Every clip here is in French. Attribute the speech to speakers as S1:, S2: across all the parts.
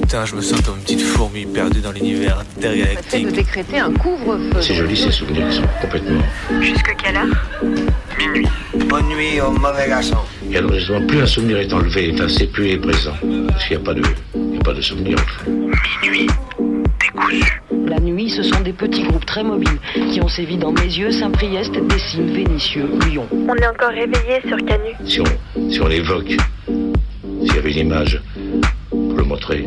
S1: Putain, je me sens comme une petite fourmi perdue dans l'univers intergalactique.
S2: de décréter un couvre-feu.
S3: C'est joli ces souvenirs qui sont complètement.
S4: Jusque quelle heure?
S5: Minuit. Bonne nuit au mauvais garçon.
S3: Et alors justement, plus un souvenir est enlevé, enfin, c'est plus il est présent. Parce qu'il n'y a pas de, il y a pas de souvenir.
S5: Minuit. Décousu.
S2: La nuit, ce sont des petits groupes très mobiles qui ont sévi dans mes yeux, Saint-Priest, Dessines, Vénitieux, Lyon.
S4: On est encore réveillé sur Canu.
S3: Si on, si on l'évoque, s'il y avait une image pour le montrer,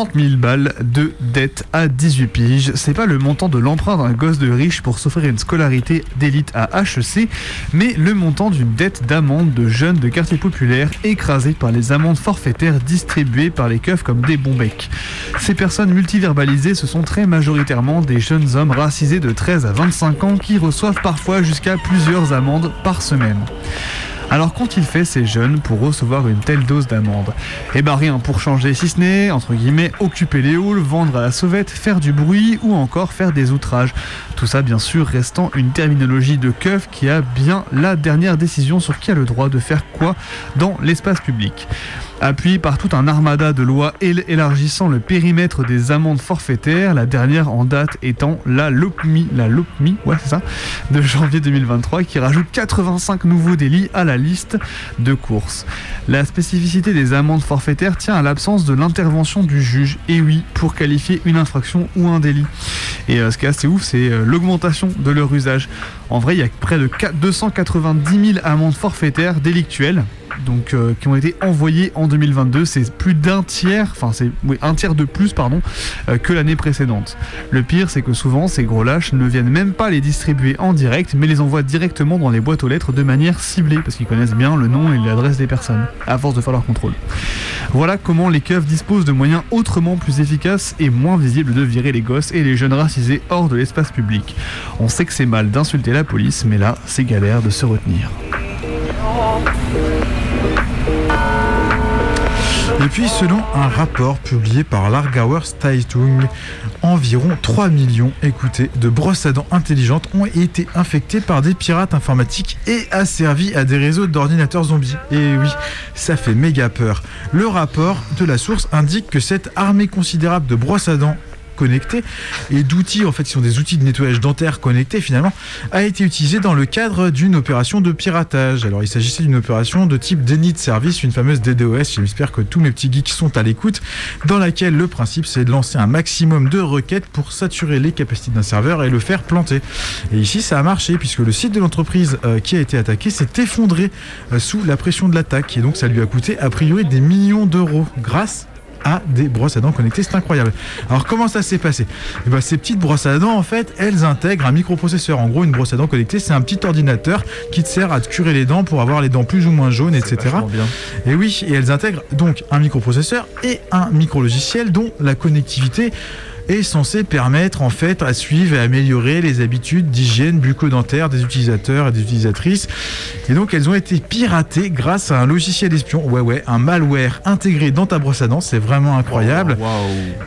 S6: 30 000 balles de dette à 18 piges. C'est pas le montant de l'emprunt d'un gosse de riche pour s'offrir une scolarité d'élite à HEC, mais le montant d'une dette d'amende de jeunes de quartier populaire écrasés par les amendes forfaitaires distribuées par les keufs comme des bons becs. Ces personnes multiverbalisées, ce sont très majoritairement des jeunes hommes racisés de 13 à 25 ans qui reçoivent parfois jusqu'à plusieurs amendes par semaine. Alors qu'ont-ils fait ces jeunes pour recevoir une telle dose d'amende Eh ben rien pour changer si ce n'est, entre guillemets, occuper les halls, vendre à la sauvette, faire du bruit ou encore faire des outrages. Tout ça bien sûr restant une terminologie de keuf qui a bien la dernière décision sur qui a le droit de faire quoi dans l'espace public. Appuyé par tout un armada de lois él- élargissant le périmètre des amendes forfaitaires, la dernière en date étant la LOPMI, la LOPMI, ouais ça, de janvier 2023 qui rajoute 85 nouveaux délits à la liste de courses. La spécificité des amendes forfaitaires tient à l'absence de l'intervention du juge, et oui, pour qualifier une infraction ou un délit. Et euh, ce qui est assez ouf, c'est euh, l'augmentation de leur usage. En vrai, il y a près de 4- 290 000 amendes forfaitaires délictuelles donc euh, qui ont été envoyées en 2022. C'est plus d'un tiers, enfin c'est un tiers de plus pardon euh, que l'année précédente. Le pire, c'est que souvent ces gros lâches ne viennent même pas les distribuer en direct, mais les envoient directement dans les boîtes aux lettres de manière ciblée parce qu'ils connaissent bien le nom et l'adresse des personnes à force de faire leur contrôle. Voilà comment les keufs disposent de moyens autrement plus efficaces et moins visibles de virer les gosses et les jeunes racisés hors de l'espace public. On sait que c'est mal d'insulter la police, mais là, c'est galère de se retenir.
S7: Et puis, selon un rapport publié par l'Argauer Zeitung, environ 3 millions, écoutez, de brosses à dents intelligentes ont été infectées par des pirates informatiques et asservies à des réseaux d'ordinateurs zombies. Et oui, ça fait méga peur. Le rapport de la source indique que cette armée considérable de brosses à dents et d'outils, en fait, qui sont des outils de nettoyage dentaire connectés finalement, a été utilisé dans le cadre d'une opération de piratage. Alors il s'agissait d'une opération de type déni de service, une fameuse DDoS, j'espère que tous mes petits geeks sont à l'écoute, dans laquelle le principe c'est de lancer un maximum de requêtes pour saturer les capacités d'un serveur et le faire planter. Et ici ça a marché puisque le site de l'entreprise euh, qui a été attaqué s'est effondré euh, sous la pression de l'attaque et donc ça lui a coûté a priori des millions d'euros grâce à des brosses à dents connectées, c'est incroyable. Alors comment ça s'est passé? Eh ben, Ces petites brosses à dents, en fait, elles intègrent un microprocesseur. En gros, une brosse à dents connectée, c'est un petit ordinateur qui te sert à te curer les dents pour avoir les dents plus ou moins jaunes, etc.
S6: bien.
S7: Et oui, et elles intègrent donc un microprocesseur et un micro-logiciel dont la connectivité est censée permettre en fait à suivre et améliorer les habitudes d'hygiène bucco-dentaire des utilisateurs et des utilisatrices. Et donc elles ont été piratées grâce à un logiciel espion, ouais ouais, un malware intégré dans ta brosse à dents, c'est vraiment incroyable.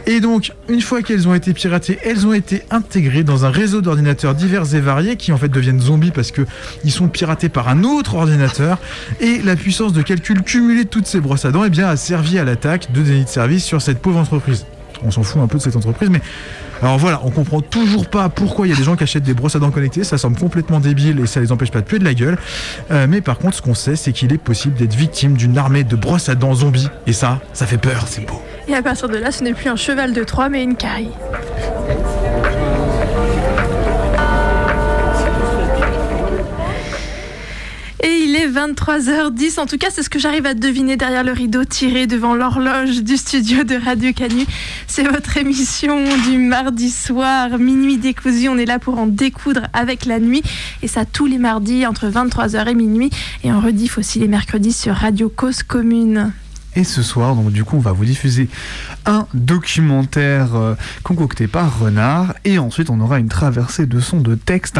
S7: Et donc, une fois qu'elles ont été piratées, elles ont été intégrées dans un réseau d'ordinateurs divers et variés qui en fait deviennent zombies parce que ils sont piratés par un autre ordinateur. Et la puissance de calcul cumulée de toutes ces brosses à dents eh bien, a servi à l'attaque de déni de service sur cette pauvre entreprise. On s'en fout un peu de cette entreprise, mais Alors voilà, on comprend toujours pas pourquoi il y a des gens qui achètent des brosses à dents connectées, ça semble complètement débile et ça les empêche pas de puer de la gueule. Euh, mais par contre, ce qu'on sait, c'est qu'il est possible d'être victime d'une armée de brosses à dents zombies. Et ça, ça fait peur, c'est beau.
S8: Et à partir de là, ce n'est plus un cheval de Troie, mais une carie. 23h10, en tout cas c'est ce que j'arrive à deviner derrière le rideau tiré devant l'horloge du studio de Radio Canu. C'est votre émission du mardi soir, minuit décousu, on est là pour en découdre avec la nuit et ça tous les mardis entre 23h et minuit et on rediff aussi les mercredis sur Radio Cause Commune.
S6: Et ce soir, donc du coup, on va vous diffuser un documentaire euh, concocté par Renard, et ensuite on aura une traversée de sons de texte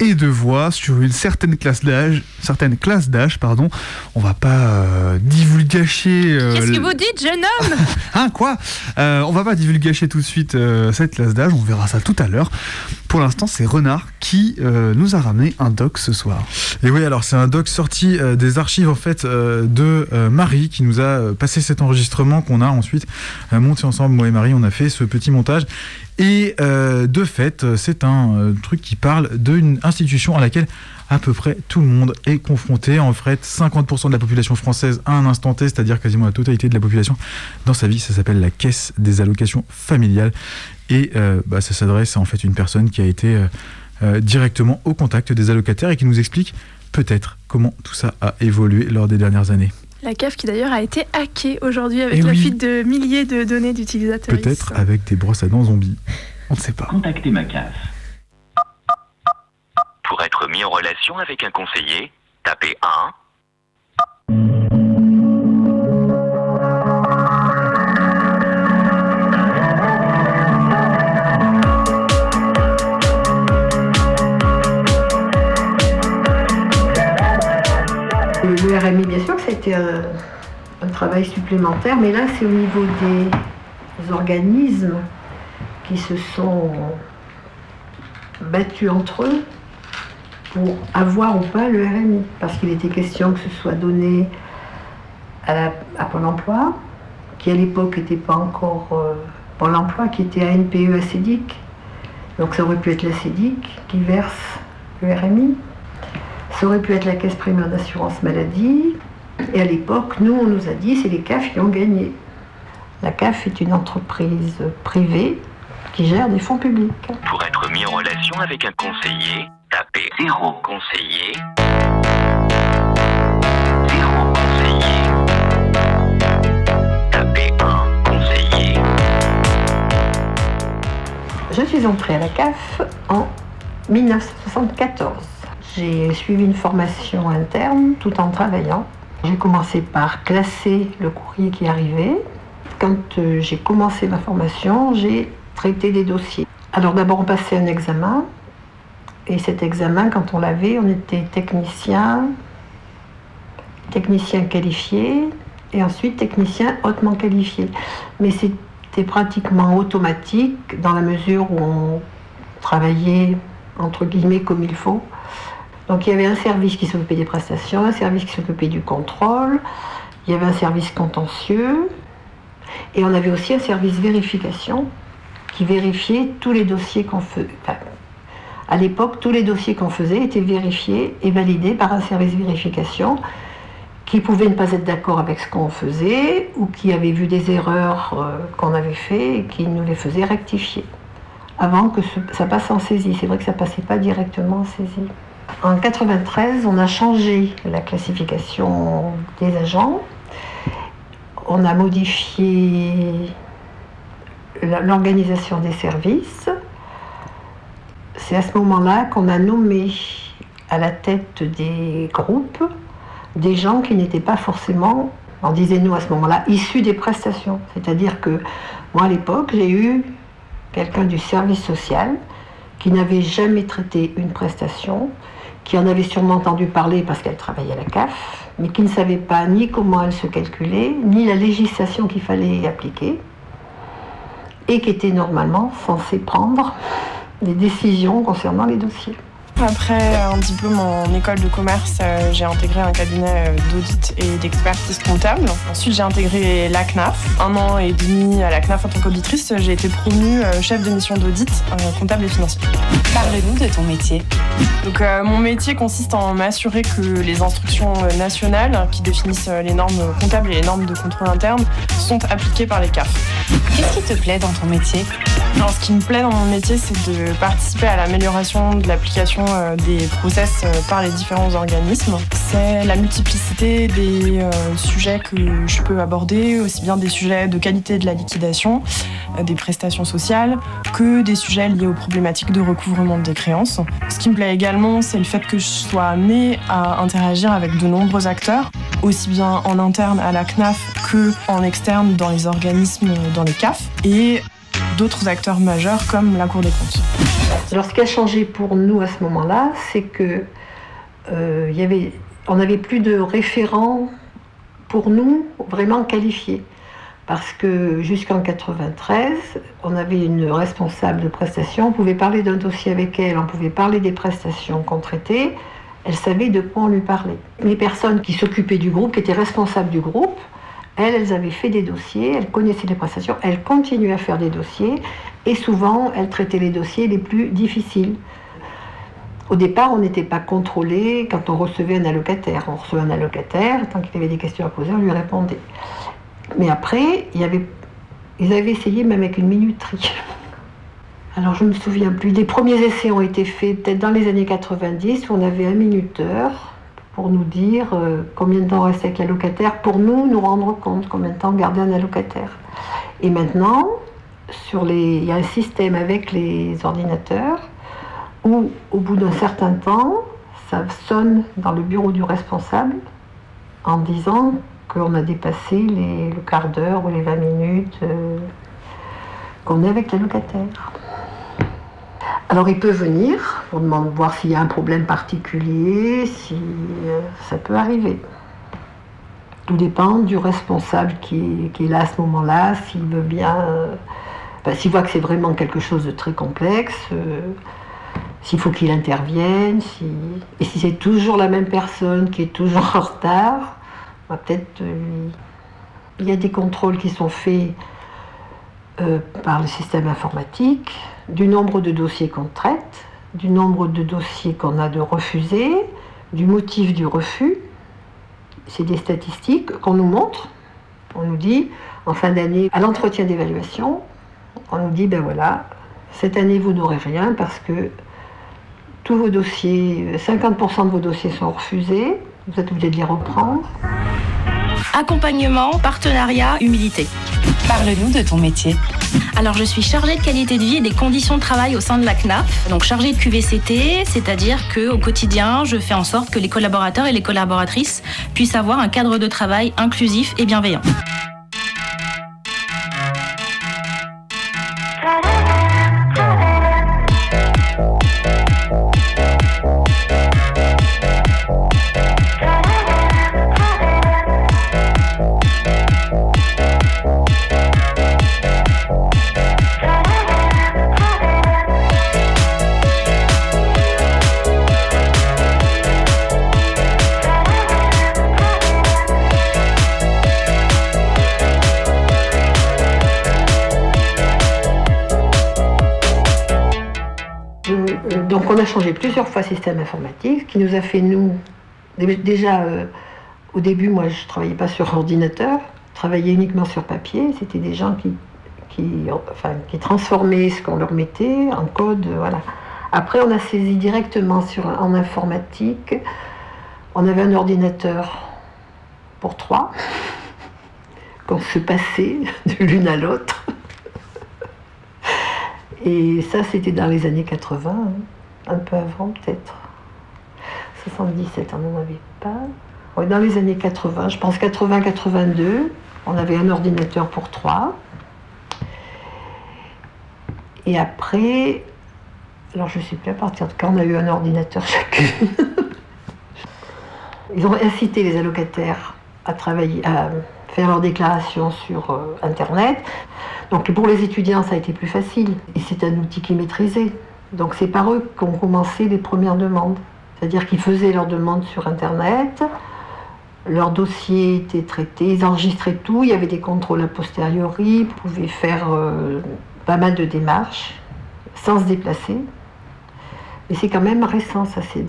S6: et de voix sur une certaine classe d'âge, certaine classe d'âge, pardon. On va pas euh, divulgacher. euh,
S8: Qu'est-ce que vous dites, jeune homme?
S6: Hein, quoi? Euh, On va pas divulgacher tout de suite euh, cette classe d'âge, on verra ça tout à l'heure. Pour l'instant, c'est Renard qui euh, nous a ramené un doc ce soir.
S7: Et oui, alors c'est un doc sorti euh, des archives en fait euh, de euh, Marie qui nous a euh, passé cet enregistrement qu'on a ensuite euh, monté ensemble. Moi et Marie, on a fait ce petit montage. Et euh, de fait, c'est un truc qui parle d'une institution à laquelle à peu près tout le monde est confronté. En fait, 50% de la population française à un instant T, c'est-à-dire quasiment la totalité de la population dans sa vie. Ça s'appelle la caisse des allocations familiales. Et bah, ça s'adresse à en fait une personne qui a été directement au contact des allocataires et qui nous explique peut-être comment tout ça a évolué lors des dernières années.
S8: La CAF qui d'ailleurs a été hackée aujourd'hui avec
S7: Eh
S8: la
S7: oui.
S8: fuite de milliers de données d'utilisateurs.
S7: Peut-être avec des brosses à dents zombies.
S6: On ne sait pas.
S9: Contactez ma CAF. Pour être mis en relation avec un conseiller, tapez 1.
S10: Bien sûr que ça a été un, un travail supplémentaire, mais là, c'est au niveau des organismes qui se sont battus entre eux pour avoir ou pas le RMI. Parce qu'il était question que ce soit donné à, à Pôle emploi, qui à l'époque n'était pas encore euh, Pôle emploi, qui était ANPE ACEDIC. Donc ça aurait pu être la CEDIC qui verse le RMI. Ça aurait pu être la caisse primaire d'assurance maladie. Et à l'époque, nous, on nous a dit c'est les CAF qui ont gagné. La CAF est une entreprise privée qui gère des fonds publics.
S9: Pour être mis en relation avec un conseiller, tapez 0. Conseiller. 0. Conseiller. Tapez 1. Conseiller.
S10: Je suis entrée à la CAF en 1974. J'ai suivi une formation interne tout en travaillant. J'ai commencé par classer le courrier qui arrivait. Quand euh, j'ai commencé ma formation, j'ai traité des dossiers. Alors d'abord on passait un examen. Et cet examen, quand on l'avait, on était technicien, technicien qualifié et ensuite technicien hautement qualifié. Mais c'était pratiquement automatique dans la mesure où on travaillait entre guillemets comme il faut. Donc il y avait un service qui s'occupait des prestations, un service qui s'occupait du contrôle, il y avait un service contentieux et on avait aussi un service vérification qui vérifiait tous les dossiers qu'on faisait. Enfin, à l'époque, tous les dossiers qu'on faisait étaient vérifiés et validés par un service vérification qui pouvait ne pas être d'accord avec ce qu'on faisait ou qui avait vu des erreurs euh, qu'on avait fait et qui nous les faisait rectifier avant que ça passe en saisie. C'est vrai que ça passait pas directement en saisie. En 93, on a changé la classification des agents. On a modifié l'organisation des services. C'est à ce moment-là qu'on a nommé à la tête des groupes des gens qui n'étaient pas forcément, on disait nous à ce moment-là, issus des prestations. C'est-à-dire que moi à l'époque, j'ai eu quelqu'un du service social qui n'avait jamais traité une prestation, qui en avait sûrement entendu parler parce qu'elle travaillait à la CAF, mais qui ne savait pas ni comment elle se calculait, ni la législation qu'il fallait appliquer, et qui était normalement censé prendre des décisions concernant les dossiers.
S11: Après un diplôme en école de commerce, euh, j'ai intégré un cabinet euh, d'audit et d'expertise comptable. Ensuite, j'ai intégré la CNAF. Un an et demi à la CNAF en tant qu'auditrice, j'ai été promue euh, chef de mission d'audit comptable et financier.
S12: Parle-nous de ton métier.
S11: Donc, mon métier consiste en m'assurer que les instructions nationales qui définissent les normes comptables et les normes de contrôle interne sont appliquées par les CAF.
S12: Qu'est-ce qui te plaît dans ton métier?
S11: Alors, ce qui me plaît dans mon métier, c'est de participer à l'amélioration de l'application euh, des process euh, par les différents organismes. C'est la multiplicité des euh, sujets que je peux aborder, aussi bien des sujets de qualité de la liquidation, des prestations sociales, que des sujets liés aux problématiques de recouvrement des créances. Ce qui me plaît également, c'est le fait que je sois amenée à interagir avec de nombreux acteurs, aussi bien en interne à la CNAF que en externe dans les organismes, dans les CAF. Et d'autres acteurs majeurs comme la Cour des comptes.
S10: Alors ce qui a changé pour nous à ce moment-là, c'est que euh, y on n'avait plus de référents pour nous vraiment qualifiés. Parce que jusqu'en 93, on avait une responsable de prestation, on pouvait parler d'un dossier avec elle, on pouvait parler des prestations qu'on traitait, elle savait de quoi on lui parlait. Les personnes qui s'occupaient du groupe, qui étaient responsables du groupe, elles, avaient fait des dossiers, elles connaissaient les prestations, elles continuaient à faire des dossiers et souvent elles traitaient les dossiers les plus difficiles. Au départ, on n'était pas contrôlé quand on recevait un allocataire. On recevait un allocataire, tant qu'il avait des questions à poser, on lui répondait. Mais après, ils avaient essayé même avec une minuterie. Alors je ne me souviens plus. Les premiers essais ont été faits peut-être dans les années 90 où on avait un minuteur pour nous dire euh, combien de temps reste avec l'allocataire, pour nous nous rendre compte combien de temps garder un allocataire. Et maintenant, sur les, il y a un système avec les ordinateurs où au bout d'un certain temps, ça sonne dans le bureau du responsable en disant qu'on a dépassé les, le quart d'heure ou les 20 minutes euh, qu'on est avec l'allocataire. Alors il peut venir pour demander voir s'il y a un problème particulier, si euh, ça peut arriver. Tout dépend du responsable qui, est là à ce moment-là, s'il veut bien, euh, s'il voit que c'est vraiment quelque chose de très complexe, euh, s'il faut qu'il intervienne, et si c'est toujours la même personne qui est toujours en retard, peut-être il y a des contrôles qui sont faits par le système informatique du nombre de dossiers qu'on traite, du nombre de dossiers qu'on a de refusés, du motif du refus. C'est des statistiques qu'on nous montre. On nous dit, en fin d'année, à l'entretien d'évaluation, on nous dit, ben voilà, cette année, vous n'aurez rien parce que tous vos dossiers, 50% de vos dossiers sont refusés, vous êtes obligé de les reprendre.
S12: Accompagnement, partenariat, humilité. Parle-nous de ton métier.
S13: Alors, je suis chargée de qualité de vie et des conditions de travail au sein de la CNAF. Donc, chargée de QVCT, c'est-à-dire qu'au quotidien, je fais en sorte que les collaborateurs et les collaboratrices puissent avoir un cadre de travail inclusif et bienveillant.
S10: Changé plusieurs fois système informatique, ce qui nous a fait, nous, déjà, euh, au début, moi, je ne travaillais pas sur ordinateur, je travaillais uniquement sur papier. C'était des gens qui, qui, enfin, qui transformaient ce qu'on leur mettait en code, voilà. Après, on a saisi directement sur, en informatique. On avait un ordinateur pour trois, qu'on se passait de l'une à l'autre. Et ça, c'était dans les années 80 un peu avant peut-être. 77, on n'en avait pas. dans les années 80, je pense 80-82, on avait un ordinateur pour trois. Et après, alors je ne sais plus à partir de quand on a eu un ordinateur chacune. Ils ont incité les allocataires à travailler, à faire leur déclaration sur euh, Internet. Donc pour les étudiants, ça a été plus facile. Et c'est un outil qui maîtrisait. Donc c'est par eux qu'ont commencé les premières demandes. C'est-à-dire qu'ils faisaient leurs demandes sur Internet, leur dossier était traité, ils enregistraient tout, il y avait des contrôles a posteriori, ils pouvaient faire euh, pas mal de démarches sans se déplacer. Mais c'est quand même récent, ça, c'est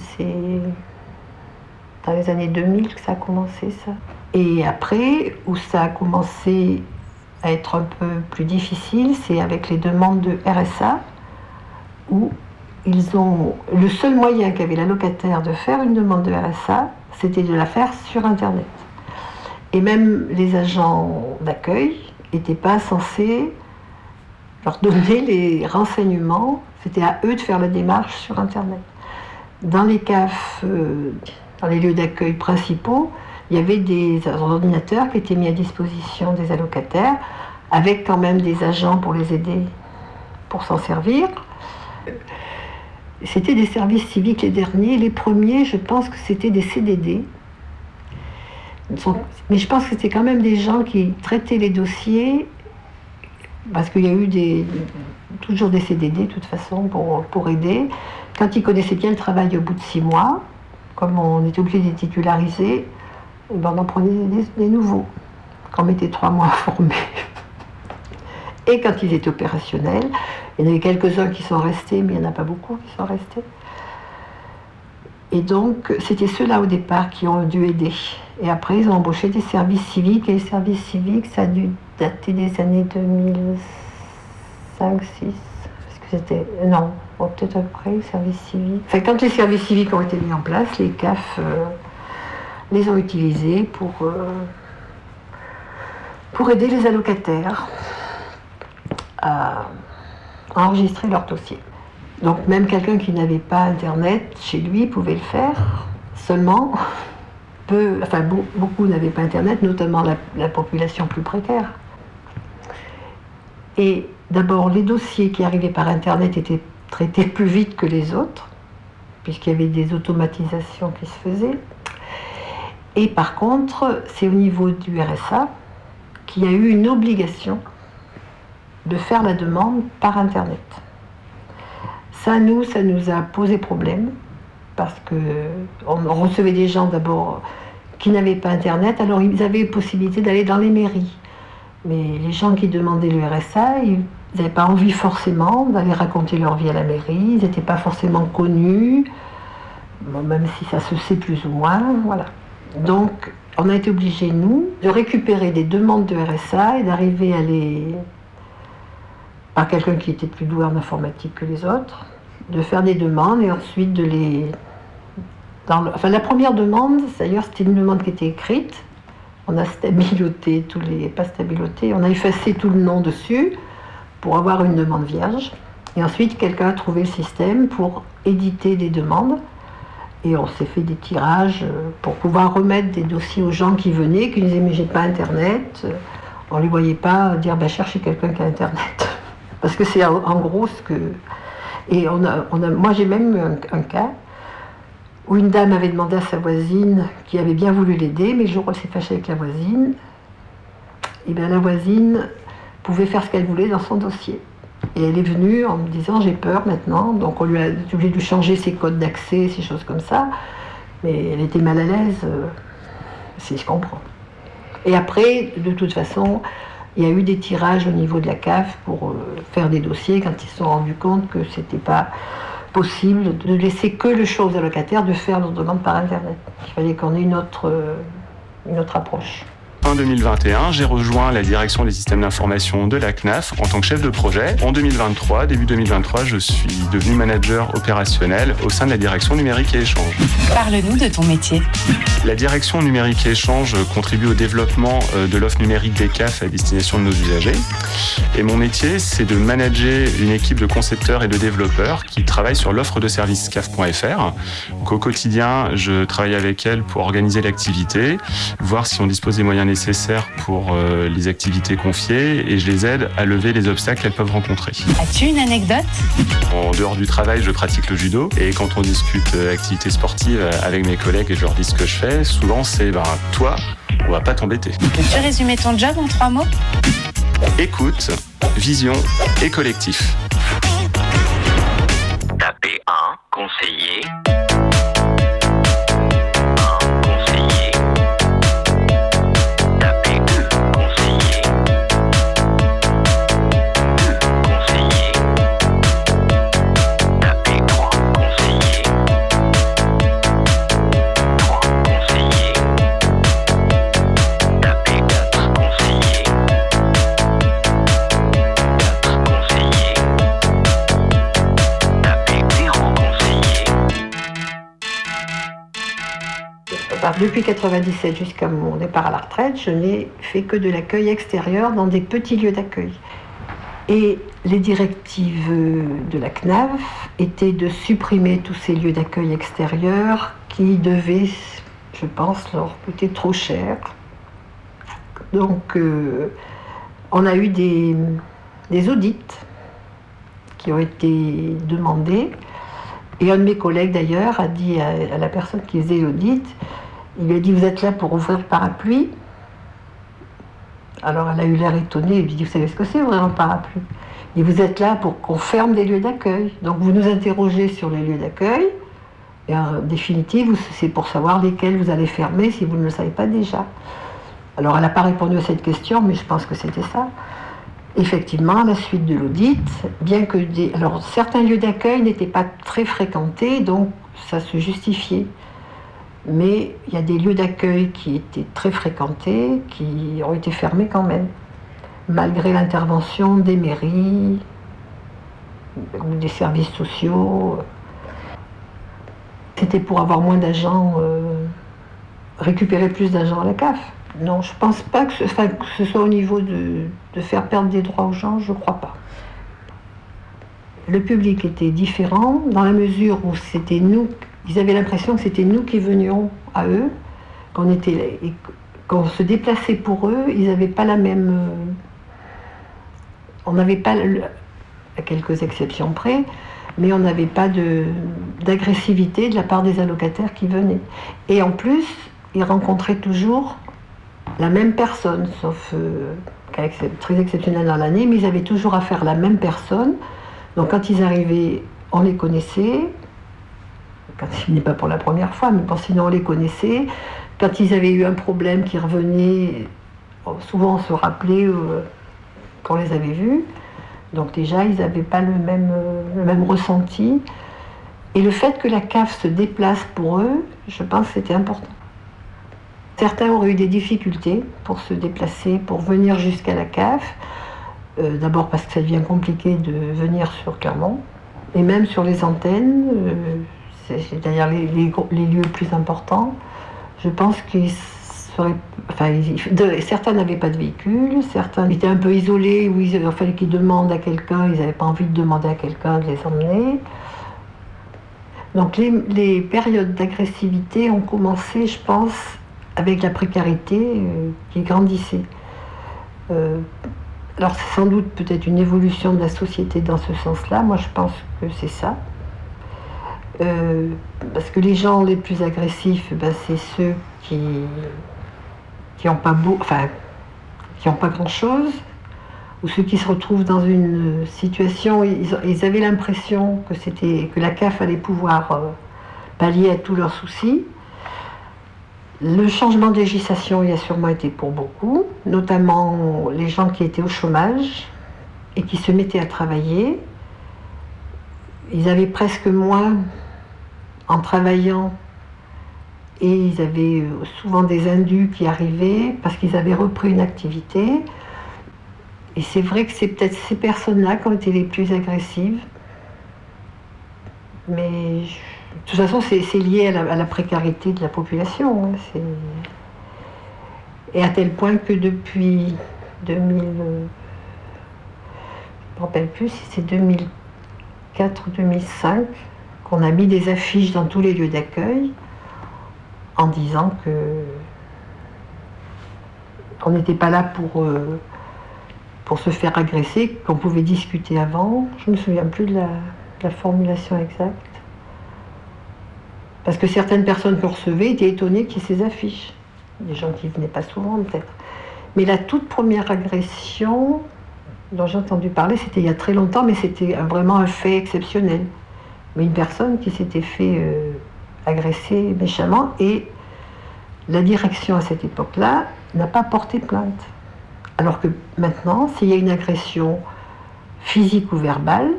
S10: dans les années 2000 que ça a commencé, ça. Et après, où ça a commencé à être un peu plus difficile, c'est avec les demandes de RSA, où ils ont le seul moyen qu'avait la locataire de faire une demande de RSA, c'était de la faire sur Internet. Et même les agents d'accueil n'étaient pas censés leur donner les renseignements, c'était à eux de faire la démarche sur Internet. Dans les CAF, euh, dans les lieux d'accueil principaux, il y avait des ordinateurs qui étaient mis à disposition des allocataires, avec quand même des agents pour les aider pour s'en servir. C'était des services civiques les derniers. Les premiers, je pense que c'était des CDD. Mais je pense que c'était quand même des gens qui traitaient les dossiers, parce qu'il y a eu des, toujours des CDD de toute façon pour, pour aider. Quand ils connaissaient bien le travail au bout de six mois, comme on était obligé de les titulariser, ben on en prenait des, nouveaux, qu'on mettait trois mois à former. Et quand ils étaient opérationnels, il y en avait quelques-uns qui sont restés, mais il n'y en a pas beaucoup qui sont restés. Et donc, c'était ceux-là au départ qui ont dû aider. Et après, ils ont embauché des services civiques. Et les services civiques, ça a dû dater des années 2005, 6 Parce que c'était. Non, peut-être après, les services civiques. Enfin, quand les services civiques ont été mis en place, les CAF euh, les ont utilisés pour, euh, pour aider les allocataires enregistrer leur dossier. Donc même quelqu'un qui n'avait pas Internet chez lui pouvait le faire. Seulement, peu, enfin, beaucoup n'avaient pas Internet, notamment la, population plus précaire. Et d'abord, les dossiers qui arrivaient par Internet étaient traités plus vite que les autres, puisqu'il y avait des automatisations qui se faisaient. Et par contre, c'est au niveau du RSA qu'il y a eu une obligation de faire la demande par Internet. Ça, nous, ça nous a posé problème parce que on recevait des gens d'abord qui n'avaient pas Internet, alors ils avaient possibilité d'aller dans les mairies. Mais les gens qui demandaient le RSA, ils n'avaient pas envie forcément d'aller raconter leur vie à la mairie, ils n'étaient pas forcément connus, même si ça se sait plus ou moins, voilà. Donc, on a été obligés, nous, de récupérer des demandes de RSA et d'arriver à les par quelqu'un qui était plus doué en informatique que les autres, de faire des demandes et ensuite de les. Enfin, la première demande, d'ailleurs, c'était une demande qui était écrite. On a stabiloté tous les. Pas stabiloté, on a effacé tout le nom dessus pour avoir une demande vierge. Et ensuite, quelqu'un a trouvé le système pour éditer des demandes. Et on s'est fait des tirages euh, pour pouvoir remettre des dossiers aux gens qui venaient, qui disaient Mais j'ai pas Internet. On ne les voyait pas dire bah, Cherchez quelqu'un qui a Internet. Parce que c'est en, gros ce que. Et on a, on a, moi, j'ai même eu un, cas où une dame avait demandé à sa voisine, qui avait bien voulu l'aider, mais le jour où elle s'est fâchée avec la voisine, et eh bien la voisine pouvait faire ce qu'elle voulait dans son dossier. Et elle est venue en me disant j'ai peur maintenant, donc on lui a obligé de changer ses codes d'accès, ces choses comme ça. Mais elle était mal à l'aise, euh, si je comprends. Et après, de toute façon, il y a eu des tirages au niveau de la CAF pour euh, faire des dossiers quand ils se sont rendus compte que ce n'était pas possible de laisser que le choix aux allocataires de faire leur demande par Internet. Il fallait qu'on ait une autre, euh, une autre approche.
S14: En 2021, j'ai rejoint la direction des systèmes d'information de la CNAF en tant que chef de projet. En 2023, début 2023, je suis devenu manager opérationnel au sein de la direction numérique et échange.
S12: Parle-nous de ton métier.
S14: La direction numérique et échange contribue au développement euh, de l'offre numérique des CAF à destination de nos usagers. Et mon métier, c'est de manager une équipe de concepteurs et de développeurs qui travaillent sur l'offre de service CAF.fr. Au quotidien, je travaille avec elles pour organiser l'activité, voir si on dispose des moyens nécessaires pour euh, les activités confiées et je les aide à lever les obstacles qu'elles peuvent rencontrer.
S12: As-tu une anecdote?
S14: En dehors du travail, je pratique le judo et quand on discute euh, activité sportive avec mes collègues et je leur dis ce que je fais, souvent c'est ben, toi, on va pas t'embêter.
S12: Peux-tu résumer ton job en trois mots?
S14: Écoute, vision et collectif.
S10: Depuis 97 jusqu'à mon départ à la retraite, je n'ai fait que de l'accueil extérieur dans des petits lieux d'accueil. Et les directives de la CNAF étaient de supprimer tous ces lieux d'accueil extérieurs qui devaient, je pense, leur coûter trop cher. Donc, euh, on a eu des, des audits qui ont été demandés. Et un de mes collègues, d'ailleurs, a dit à, à la personne qui faisait l'audit, il lui a dit, vous êtes là pour ouvrir le parapluie alors elle a eu l'air étonnée, elle lui dit, vous savez ce que c'est ouvrir un parapluie? Et vous êtes là pour qu'on ferme des lieux d'accueil. Donc vous nous interrogez sur les lieux d'accueil, et en définitive, c'est pour savoir lesquels vous allez fermer si vous ne le savez pas déjà. Alors elle n'a pas répondu à cette question, mais je pense que c'était ça. Effectivement, à la suite de l'audit, bien que des... Alors certains lieux d'accueil n'étaient pas très fréquentés, donc ça se justifiait mais il y a des lieux d'accueil qui étaient très fréquentés, qui ont été fermés quand même, malgré l'intervention des mairies ou des services sociaux. C'était pour avoir moins d'agents, euh, récupérer plus d'agents à la CAF. Non, je ne pense pas que ce, soit au niveau de faire perdre des droits aux gens, je ne crois pas. Le public était différent dans la mesure où c'était nous ils avaient l'impression que c'était nous qui venions à eux, qu'on était, qu'on se déplaçait pour eux. Ils n'avaient pas la même. Euh, on n'avait pas, à quelques exceptions près, mais on n'avait pas d'agressivité de, la part des allocataires qui venaient. Et en plus, ils rencontraient toujours la même personne, sauf euh, très exceptionnel dans l'année, mais ils avaient toujours affaire à la même personne. Donc quand ils arrivaient, on les connaissait, quand il n'est pas pour la première fois, mais sinon on les connaissait. Quand ils avaient eu un problème qui revenait, souvent on se rappelait euh, qu'on les avait vus. Donc déjà, ils n'avaient pas le même, le même ressenti. Et le fait que la CAF se déplace pour eux, je pense que c'était important. Certains auraient eu des difficultés pour se déplacer, pour venir jusqu'à la CAF. Euh, d'abord parce que ça devient compliqué de venir sur Clermont. Et même sur les antennes, euh, c'est-à-dire les, lieux plus importants, je pense qu'ils seraient. Enfin, certains n'avaient pas de véhicule, certains étaient un peu isolés, où il fallait qu'ils demandent à quelqu'un, ils n'avaient pas envie de demander à quelqu'un de les emmener. Donc les, périodes d'agressivité ont commencé, je pense, avec la précarité euh, qui grandissait. Euh, alors c'est sans doute peut-être une évolution de la société dans ce sens-là, moi je pense que c'est ça. Euh, parce que les gens les plus agressifs, ben, c'est ceux qui qui n'ont pas enfin, qui pas grand-chose, ou ceux qui se retrouvent dans une situation, ils, ils avaient l'impression que c'était que la CAF allait pouvoir euh, pallier à tous leurs soucis. Le changement de législation y a sûrement été pour beaucoup, notamment les gens qui étaient au chômage et qui se mettaient à travailler. Ils avaient presque moins en travaillant et ils avaient euh, souvent des indus qui arrivaient parce qu'ils avaient repris une activité. Et c'est vrai que c'est peut-être ces personnes-là qui ont été les plus agressives. Mais de toute façon, c'est lié à la, précarité de la population. Hein. Et à tel point que depuis 2000, je ne me rappelle plus si c'est 2004 ou 2005, qu'on a mis des affiches dans tous les lieux d'accueil en disant que qu'on n'était pas là pour, euh, pour se faire agresser, qu'on pouvait discuter avant. Je ne me souviens plus de la, formulation exacte. Parce que certaines personnes qu'on recevait étaient étonnées qu'il y ait ces affiches. Des gens qui ne venaient pas souvent peut-être. Mais la toute première agression dont j'ai entendu parler, c'était il y a très longtemps, mais c'était vraiment un fait exceptionnel mais une personne qui s'était fait euh, agresser méchamment et la direction à cette époque-là n'a pas porté plainte. Alors que maintenant, s'il y a une agression physique ou verbale,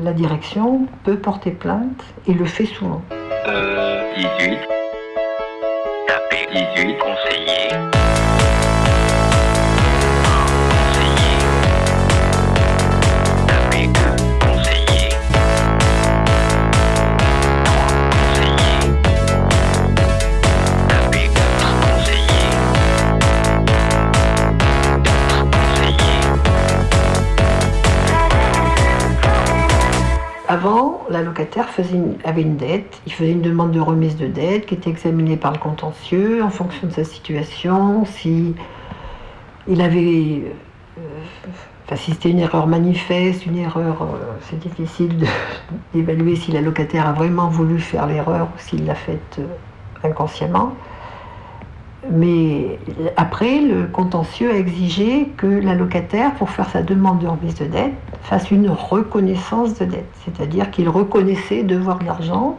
S10: la direction peut porter plainte et le fait souvent.
S9: Euh, 18. Tapez 18, conseiller.
S10: Avant, la locataire avait une dette, il faisait une demande de remise de dette qui était examinée par le contentieux en fonction de sa situation, si il avait, euh, enfin, c'était une erreur manifeste, une erreur, euh, c'est difficile d'évaluer si la locataire a vraiment voulu faire l'erreur ou s'il l'a faite euh, inconsciemment. Mais après, le contentieux a exigé que la locataire, pour faire sa demande de remise de dette, fasse une reconnaissance de dette, c'est-à-dire qu'il reconnaissait devoir de l'argent.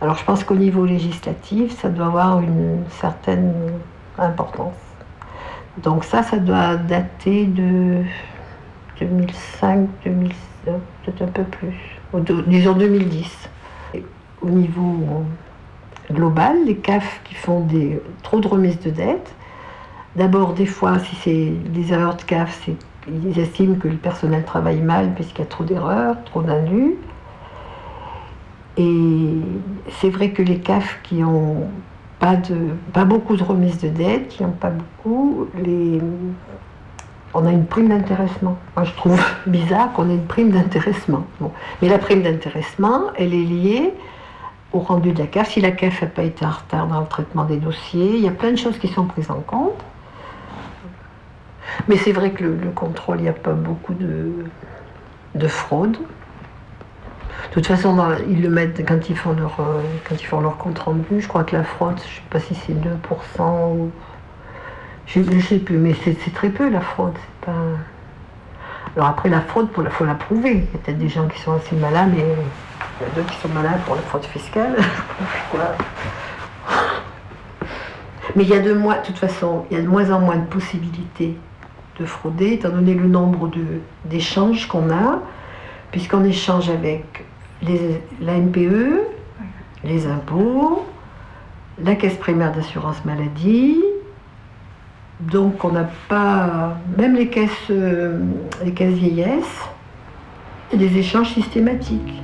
S10: Alors je pense qu'au niveau législatif, ça doit avoir une certaine importance. Donc ça, ça doit dater de 2005, 2006, peut-être un peu plus, disons 2010. Et au niveau global, les CAF qui font trop de remises de dettes, d'abord des fois, si c'est des erreurs de CAF, c'est ils estiment que le personnel travaille mal puisqu'il y a trop d'erreurs, trop d'indus. Et c'est vrai que les CAF qui ont pas, beaucoup de remises de dettes, qui n'ont pas beaucoup, on a une prime d'intéressement. Moi, je trouve bizarre qu'on ait une prime d'intéressement. Bon. Mais la prime d'intéressement, elle est liée au rendu de la CAF. Si la CAF n'a pas été en retard dans le traitement des dossiers, il y a plein de choses qui sont prises en compte. Mais c'est vrai que le, le contrôle, il n'y a pas beaucoup de, de fraude. De toute façon, ils le mettent quand ils font leur, euh, quand ils font leur compte rendu. Je crois que la fraude, je ne sais pas si c'est 2% ou. Je ne sais plus, mais c'est très peu la fraude. c'est Pas... Alors après, la fraude, il faut la prouver. Il y a peut-être des gens qui sont assez malins, mais il y a d'autres qui sont malins pour la fraude fiscale. Voilà. Mais il y a de moins, de toute façon, il y a de moins en moins de possibilités de frauder, étant donné le nombre d'échanges qu'on a, puisqu'on échange avec les, la NPE, les impôts, la caisse primaire d'assurance maladie. Donc on n'a pas, même les caisses, euh, les caisses vieillesse, il y a des échanges systématiques.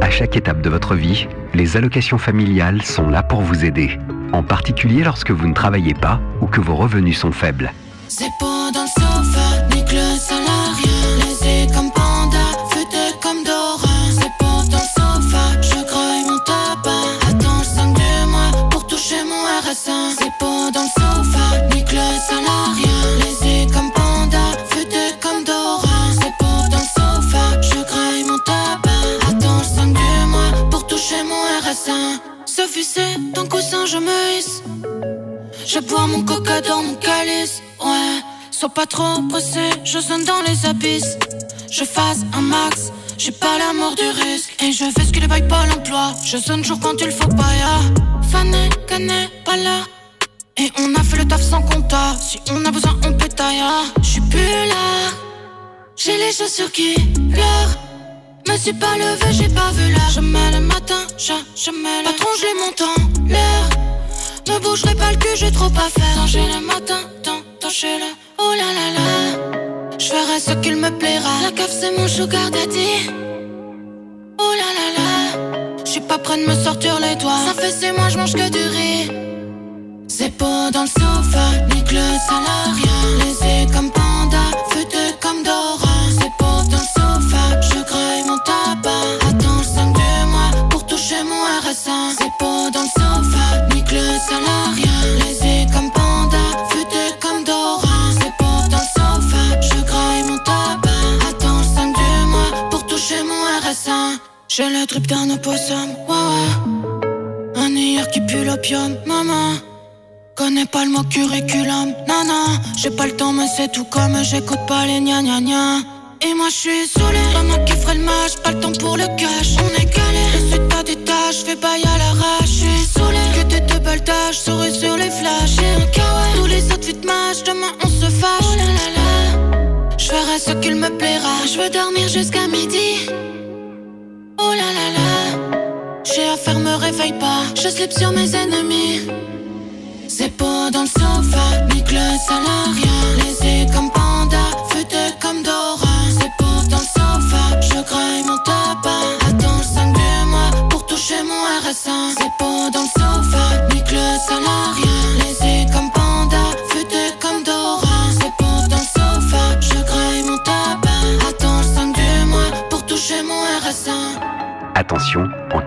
S15: À chaque étape de votre vie, les allocations familiales sont là pour vous aider, en particulier lorsque vous ne travaillez pas ou que vos revenus sont faibles.
S16: C'est pas dans le sofa, nique le salarié. Dans mon calice, ouais. Sois pas trop pressé, je sonne dans les abysses. Je fasse un max, j'ai pas l'amour du risque. Et je fais ce que les bails pas l'emploi. Je sonne toujours quand il faut pas, ya. Fané, cané, pas là. Et on a fait le taf sans compta. Si on a besoin, on pétaille, ya. J'suis plus là. J'ai les chaussures qui pleurent. Me suis pas levé, j'ai pas vu l'heure. Je mets le matin, je, je mets le patron, j'ai mon temps, l'heure. Me bougerai pas le cul, j'ai trop à faire. Danger le matin, tant, le. Oh là là là. Je ferai ce qu'il me plaira. La cave, c'est mon sugar daddy. Oh là là là. Je suis pas près de me sortir les doigts. Ça fait c'est moi, je mange que du riz. C'est pas dans le sofa, nique le salarié. Laissé comme panda, futé comme Dora. C'est pas dans le sofa, je graille mon tabac. Attends le 5 du mois pour toucher mon RSA. C'est pas dans le je graille mon tabac. Attends le 5 du mois pour toucher mon RSA. J'ai le trip d'un opossum, ouais. Un hier qui pue l'opium, maman. Connais pas le mot curriculum, non. J'ai pas le temps, mais c'est tout comme j'écoute pas les gna gna gna. Et moi je suis saoulé, la main qui ferait le match, pas le temps pour le cash. On est calé, et c'est pas des tâches, fais bail à l'arrache. Je suis saoulé, que des double tâches, souris sur les flashs. J'ai un kawaii, tous les autres fit match, demain on se fâche. Oh là là là, je ferai ce qu'il me plaira. Je veux dormir jusqu'à midi. Oh là là là, j'ai affaire, me réveille pas. Je slip sur mes ennemis. C'est pas dans le sofa, nique le salarié.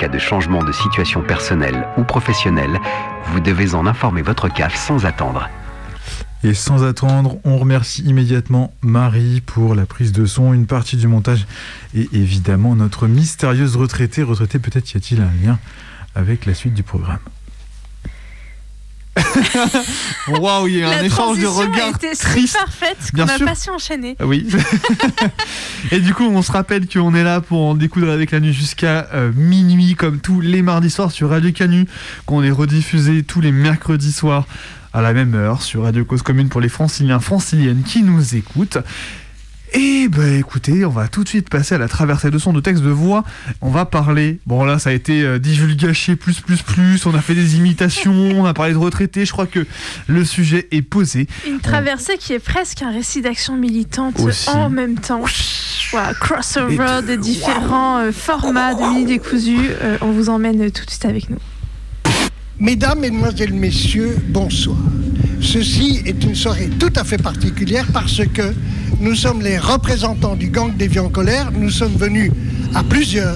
S15: Cas de changement de situation personnelle ou professionnelle, vous devez en informer votre CAF sans attendre.
S7: Et sans attendre, on remercie immédiatement Marie pour la prise de son, une partie du montage et évidemment notre mystérieuse retraitée. Retraitée, peut-être y a-t-il un lien avec la suite du programme.
S6: Waouh, il y a un
S8: La
S6: échange de regards triste.
S8: super faite,
S6: Bien
S8: qu'on n'a pas su enchaîner.
S6: Oui. Et du coup, on se rappelle qu'on est là pour en découdre avec la nuit jusqu'à euh, minuit, comme tous les mardis soirs sur Radio Canu, qu'on est rediffusé tous les mercredis soirs à la même heure sur Radio Cause Commune pour les franciliens, franciliennes qui nous écoutent. Et ben écoutez, on va tout de suite passer à la traversée de son de texte de voix. On va parler. Bon là, ça a été euh, divulgaché plus plus plus. On a fait des imitations, on a parlé de retraités. Je crois que le sujet est posé.
S8: Une traversée qui est presque un récit d'action militante
S6: Aussi.
S8: en même temps. Crossover de différents euh, formats de mini décousus. Euh, on vous emmène tout de suite avec nous.
S17: Mesdames, Mesdemoiselles, Messieurs, bonsoir. Ceci est une soirée tout à fait particulière parce que nous sommes les représentants du gang des vieux en colère. Nous sommes venus à plusieurs.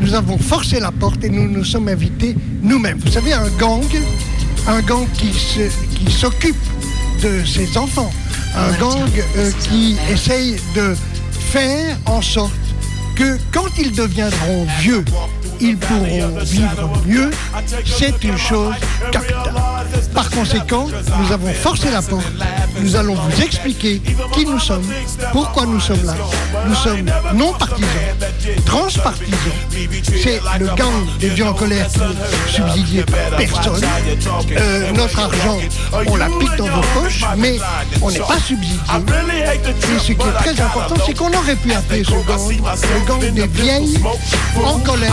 S17: Nous avons forcé la porte et nous nous sommes invités nous-mêmes. Vous savez, un gang, un gang qui s'occupe de ses enfants, un gang euh, qui essaye de faire en sorte que quand ils deviendront vieux, ils pourront vivre mieux, c'est une chose capitale. Par conséquent, nous avons forcé la porte. Nous allons vous expliquer qui nous sommes, pourquoi nous sommes là. Nous sommes non partisans, transpartisans. C'est le gang des vieux en colère qui subsidié par personne. Euh, notre argent, on la pique dans vos poches, mais on n'est pas subsidié. Et ce qui est très important, c'est qu'on aurait pu appeler ce gang le gang des vieilles en colère.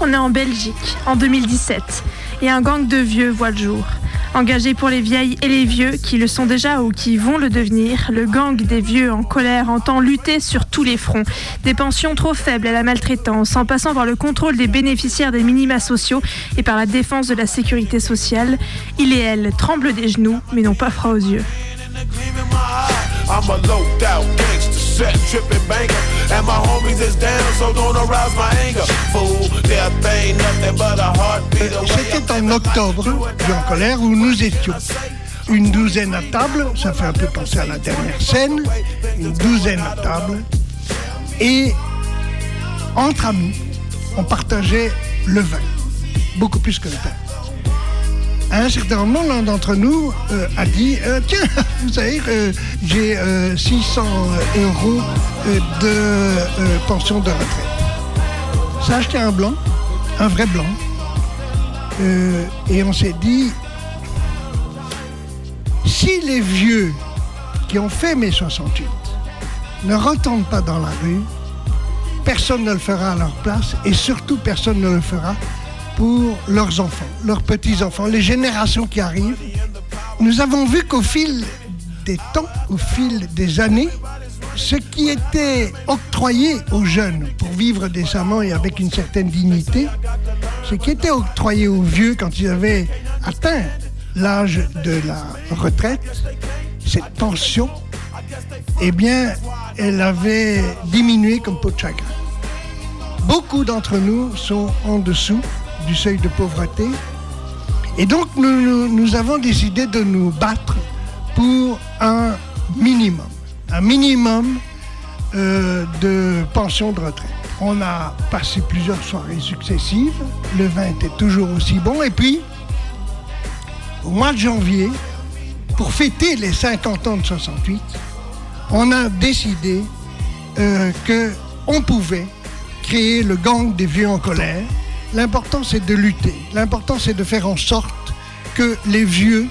S8: On est en Belgique, en 2017, et un gang de vieux voit le jour. Engagé pour les vieilles et les vieux qui le sont déjà ou qui vont le devenir, le gang des vieux en colère entend lutter sur tous les fronts. Des pensions trop faibles à la maltraitance, en passant par le contrôle des bénéficiaires des minima sociaux et par la défense de la sécurité sociale. Il et elle tremblent des genoux, mais n'ont pas froid aux yeux.
S18: Set tripping banker. And my homies is down, so don't arouse my anger. Fool, death ain't nothing but a heartbeat away.
S17: C'était en octobre, en colère, où nous étions. Une douzaine à table, ça fait un peu penser à la dernière scène, une douzaine à table. Et entre amis, on partageait le vin, beaucoup plus que le pain. Un certain moment, l'un d'entre nous euh, a dit euh, Tiens, vous savez, euh, j'ai euh, 600 euros de pension de retraite. Ça a acheté un blanc, un vrai blanc. Et on s'est dit si les vieux qui ont fait mai 68 ne retournent pas dans la rue, personne ne le fera à leur place et surtout personne ne le fera pour leurs enfants, leurs petits-enfants, les générations qui arrivent. Nous avons vu qu'au fil des temps, au fil des années, ce qui était octroyé aux jeunes pour vivre décemment et avec une certaine dignité, ce qui était octroyé aux vieux quand ils avaient atteint l'âge de la retraite, cette pension, eh bien, elle avait diminué comme peau de chagrin. Beaucoup d'entre nous sont en dessous du seuil de pauvreté. Et donc, nous, avons décidé de nous battre pour un minimum. Un minimum euh, de pension de retraite. On a passé plusieurs soirées successives. Le vin était toujours aussi bon. Et puis, au mois de janvier, pour fêter les 50 ans de 68, on a décidé euh, que on pouvait créer le gang des vieux en colère. L'important, c'est de lutter. L'important, c'est de faire en sorte que les vieux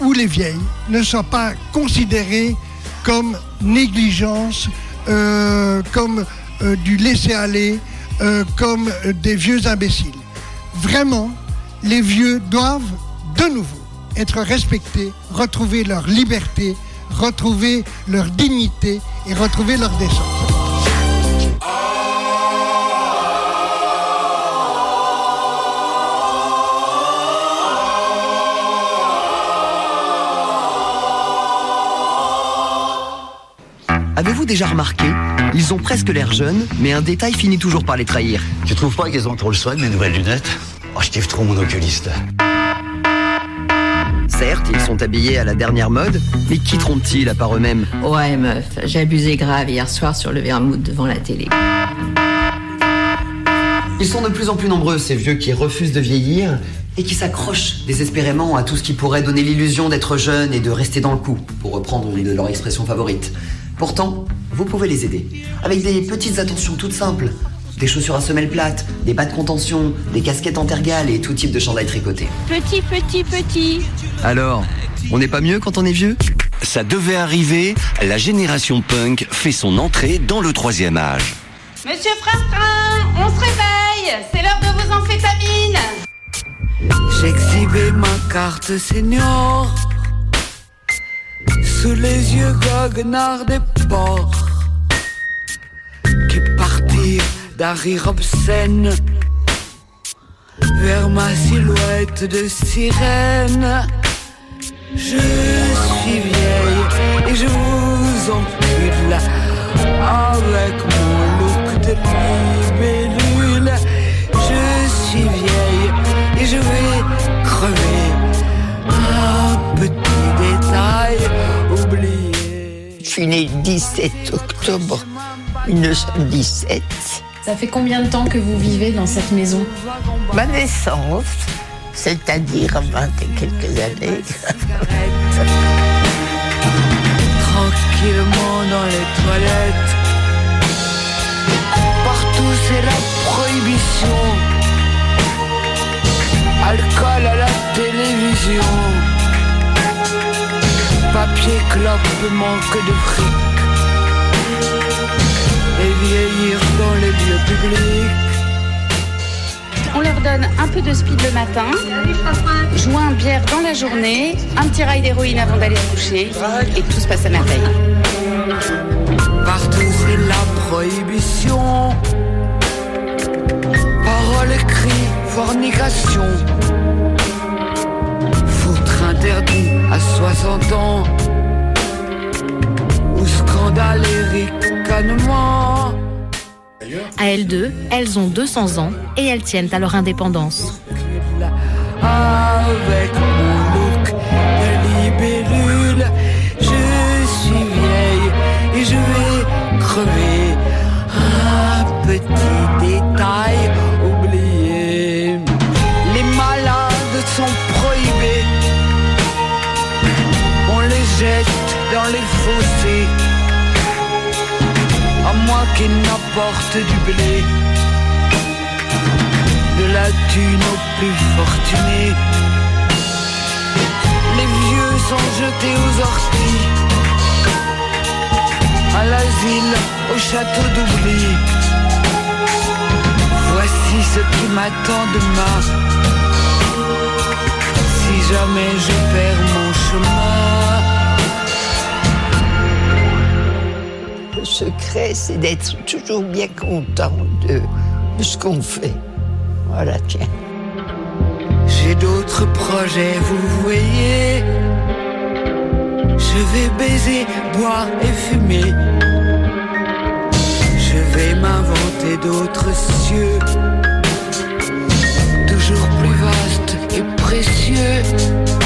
S17: ou les vieilles ne soient pas considérés comme négligence, euh, comme euh, du laisser-aller, euh, comme des vieux imbéciles. Vraiment, les vieux doivent de nouveau être respectés, retrouver leur liberté, retrouver leur dignité et retrouver leur décence.
S19: Avez-vous déjà remarqué? Ils ont presque l'air jeunes, mais un détail finit toujours par les trahir.
S20: Tu trouves pas qu'elles ont trop le soin de mes nouvelles lunettes? Oh, je kiffe trop mon oculiste.
S19: Certes, ils sont habillés à la dernière mode, mais qui trompent-ils à part eux-mêmes?
S21: Ouais, meuf, j'ai abusé grave hier soir sur le vermouth devant la télé.
S19: Ils sont de plus en plus nombreux, ces vieux qui refusent de vieillir et qui s'accrochent désespérément à tout ce qui pourrait donner l'illusion d'être jeunes et de rester dans le coup, pour reprendre une de leurs expressions favorites. Pourtant, vous pouvez les aider, avec des petites attentions toutes simples. Des chaussures à semelles plates, des bas de contention, des casquettes en tergale et tout type de chandail tricoté.
S21: Petit, petit, petit.
S19: Alors, on n'est pas mieux quand on est vieux?
S22: Ça devait arriver, la génération punk fait son entrée dans le troisième âge.
S21: Monsieur Frastrin, on se réveille C'est l'heure de vos amphétamines
S23: J'exhibais ma carte senior sous les yeux goguenards des porcs qui partirent d'un rire obscène vers ma silhouette de sirène. Je suis vieille et je vous encule avec mon look de libellule. Je suis vieille et je vais crever. Un petit détail
S24: suis né le 17 octobre 1917.
S21: Ça fait combien de temps que vous vivez dans cette maison?
S24: Ma naissance, c'est-à-dire 20 et quelques années.
S23: Tranquillement dans les toilettes. Partout c'est la prohibition. Alcool à la télévision. Papier clope manque de fric. Et vieillir dans les lieux publics.
S21: On leur donne un peu de speed le matin, joint bière dans la journée, un petit rail d'héroïne avant d'aller se coucher, et tout se passe à merveille.
S23: Partout c'est la prohibition. Paroles, cris, fornication. Foutre interdit à 60 ans. Ou scandale et ricanement.
S13: À elles deux, elles ont 200 ans et elles tiennent à leur indépendance.
S23: Avec mon look de libellule, je suis vieille et je vais crever. Un petit détail Qu'ils n'apportent du blé. De la thune aux plus fortunés. Les vieux sont jetés aux orties. À l'asile, au château d'oubli. Voici ce qui m'attend demain. Si jamais je perds mon chemin.
S24: Secret, c'est d'être toujours bien content de, de ce qu'on fait. Voilà, tiens.
S23: J'ai d'autres projets, vous voyez. Je vais baiser, boire et fumer. Je vais m'inventer d'autres cieux. Toujours plus vastes et précieux.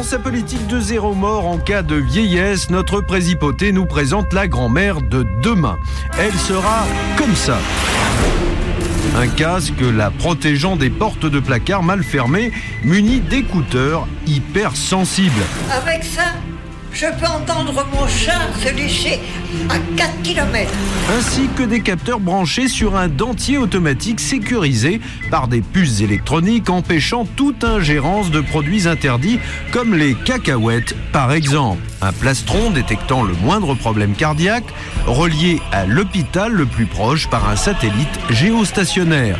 S25: Dans sa politique de zéro mort en cas de vieillesse, notre présipoté nous présente la grand-mère de demain. Elle sera comme ça. Un casque la protégeant des portes de placard mal fermées, muni d'écouteurs hypersensibles.
S26: Avec ça, je peux entendre mon char se lécher à 4 km.
S25: ainsi que des capteurs branchés sur un dentier automatique sécurisé par des puces électroniques empêchant toute ingérence de produits interdits comme les cacahuètes par exemple. Un plastron détectant le moindre problème cardiaque relié à l'hôpital le plus proche par un satellite géostationnaire.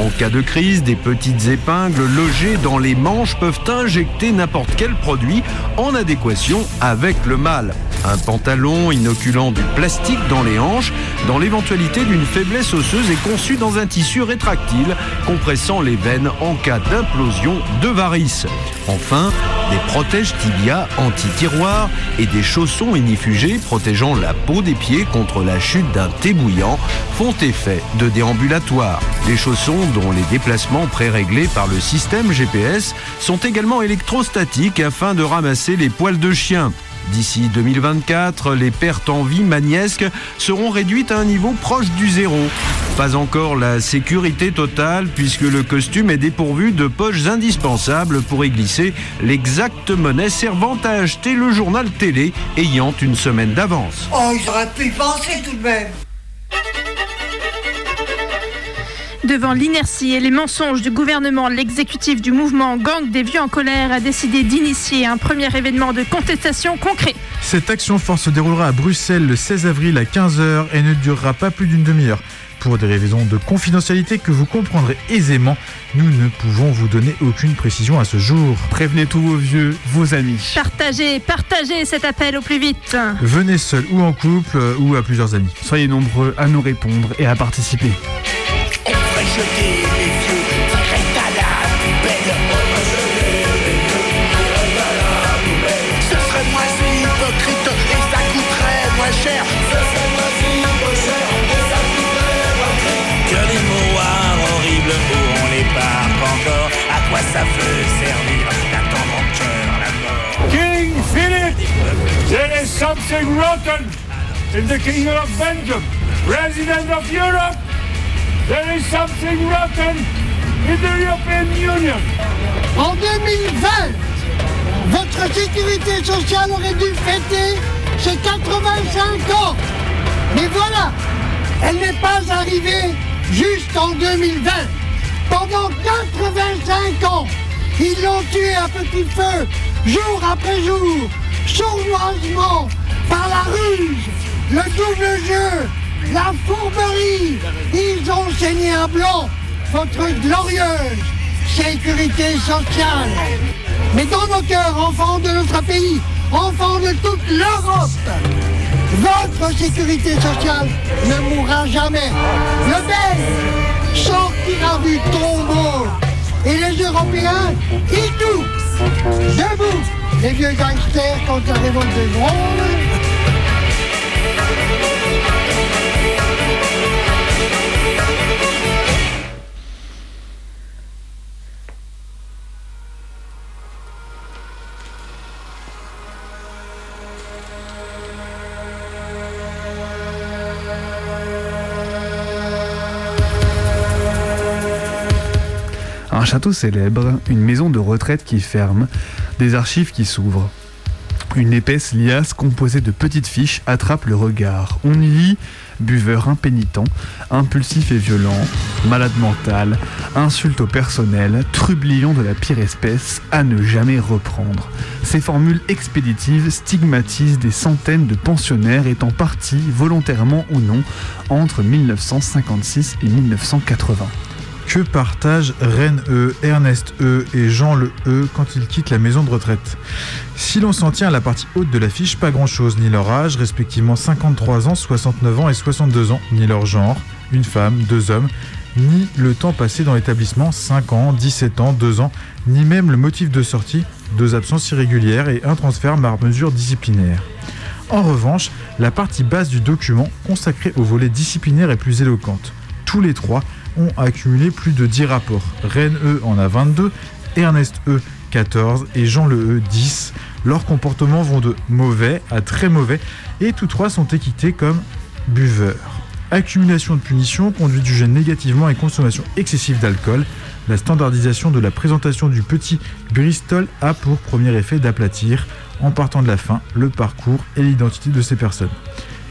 S25: En cas de crise, des petites épingles logées dans les manches peuvent injecter n'importe quel produit en adéquation avec le mal. Un pantalon inoculant du plastique dans les hanches, dans l'éventualité d'une faiblesse osseuse, est conçu dans un tissu rétractile compressant les veines en cas d'implosion de varices. Enfin, des protèges tibia anti-tiroir et des chaussons inifugés protégeant la peau des pieds contre la chute d'un thé bouillant font effet de déambulatoire. Les chaussons dont les déplacements pré-réglés par le système GPS sont également électrostatiques afin de ramasser les poils de chien. D'ici 2024, les pertes en vie maniesques seront réduites à un niveau proche du zéro. Pas encore la sécurité totale puisque le costume est dépourvu de poches indispensables pour y glisser l'exacte monnaie servant à acheter le journal télé ayant une semaine d'avance.
S26: Oh, auraient pu y penser tout de même.
S8: Devant l'inertie et les mensonges du gouvernement, l'exécutif du mouvement Gang des Vieux en colère a décidé d'initier un premier événement de contestation concret.
S7: Cette action force se déroulera à Bruxelles le 16 avril à 15h et ne durera pas plus d'une demi-heure. Pour des raisons de confidentialité que vous comprendrez aisément, nous ne pouvons vous donner aucune précision à ce jour.
S6: Prévenez tous vos vieux, vos amis.
S8: Partagez, partagez cet appel au plus vite.
S7: Venez seul ou en couple ou à plusieurs amis.
S6: Soyez nombreux à nous répondre et à participer.
S18: On ferait jeter les vieux direct à la poubelle. Ce serait moins hypocrite et ça coûterait moins cher. Ce serait moins hypocrite et ça coûterait moins cher. Que les mouards horribles où on les parle encore. À quoi ça peut servir d'attendre en cœur la mort?
S27: King Philip, there is something rotten in the Kingdom of Belgium. President of Europe, there is something rotten in the European Union.
S17: En 2020, votre sécurité sociale aurait dû fêter ses 85 ans. Mais voilà, elle n'est pas arrivée juste en 2020. Pendant 85 ans, ils l'ont tué à petit feu, jour après jour, sournoisement, par la ruse, le double jeu, la fourberie. Ils ont saigné un blanc, votre glorieuse sécurité sociale. Mais dans nos cœurs, enfants de notre pays, enfants de toute l'Europe, votre sécurité sociale ne mourra jamais. Le Belge sortira du tombeau. Et les Européens, ils tout. Debout, les vieux gangsters contre la révolte de Gronde.
S6: Château célèbre, une maison de retraite qui ferme, des archives qui s'ouvrent. Une épaisse liasse composée de petites fiches attrape le regard. On y lit buveur impénitent, impulsif et violent, malade mental, insulte au personnel, trublion de la pire espèce, à ne jamais reprendre. Ces formules expéditives stigmatisent des centaines de pensionnaires étant partis, volontairement ou non, entre 1956 et 1980.
S7: Que partagent Reine E, Ernest E et Jean Le E quand ils quittent la maison de retraite Si l'on s'en tient à la partie haute de l'affiche, pas grand-chose, ni leur âge, respectivement 53 ans, 69 ans et 62 ans, ni leur genre, une femme, deux hommes, ni le temps passé dans l'établissement, 5 ans, 17 ans, 2 ans, ni même le motif de sortie, deux absences irrégulières et un transfert par mesure disciplinaire. En revanche, la partie basse du document, consacrée au volet disciplinaire, est plus éloquente. Tous les trois ont accumulé plus de 10 rapports. Rennes E en a 22, Ernest E 14 et Jean Le E 10. Leurs comportements vont de mauvais à très mauvais et tous trois sont équités comme buveurs. Accumulation de punitions, conduite du jeune négativement et consommation excessive d'alcool. La standardisation de la présentation du petit Bristol a pour premier effet d'aplatir, en partant de la fin, le parcours et l'identité de ces personnes.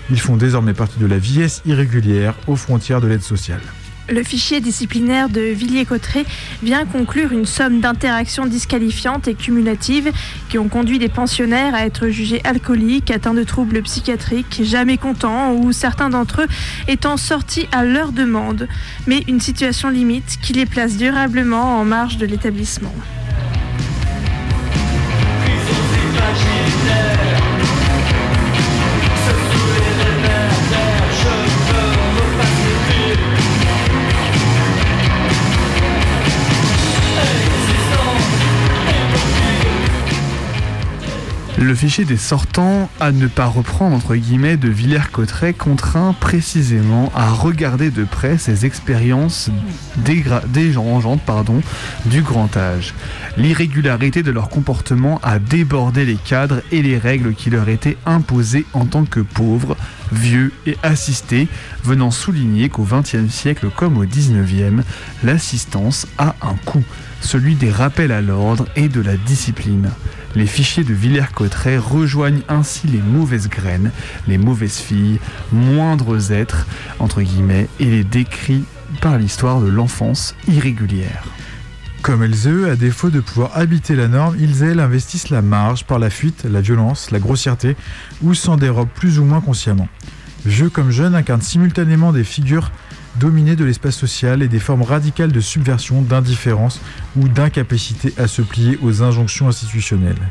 S7: Ils font désormais partie de la vieillesse irrégulière aux frontières de l'aide sociale.
S8: Le fichier disciplinaire de Villiers-Cotterêts vient conclure une somme d'interactions disqualifiantes et cumulatives qui ont conduit des pensionnaires à être jugés alcooliques, atteints de troubles psychiatriques, jamais contents ou certains d'entre eux étant sortis à leur demande. Mais une situation limite qui les place durablement en marge de l'établissement.
S6: Le fichier des sortants à ne pas reprendre entre guillemets de Villers-Cotterêts contraint précisément à regarder de près ces expériences dérangeantes pardon, du grand âge. L'irrégularité de leur comportement a débordé les cadres et les règles qui leur étaient imposées en tant que pauvres, vieux et assistés, venant souligner qu'au XXe siècle comme au XIXe, l'assistance a un coût, celui des rappels à l'ordre et de la discipline. Les fichiers de Villers-Cotterêts rejoignent ainsi les mauvaises graines, les mauvaises filles, moindres êtres, entre guillemets, et les décrits par l'histoire de l'enfance irrégulière.
S7: Comme elles eux, à défaut de pouvoir habiter la norme, ils elles investissent la marge par la fuite, la violence, la grossièreté, ou s'en dérobent plus ou moins consciemment. Vieux comme jeunes incarnent simultanément des figures dominées de l'espace social et des formes radicales de subversion, d'indifférence ou d'incapacité à se plier aux injonctions institutionnelles.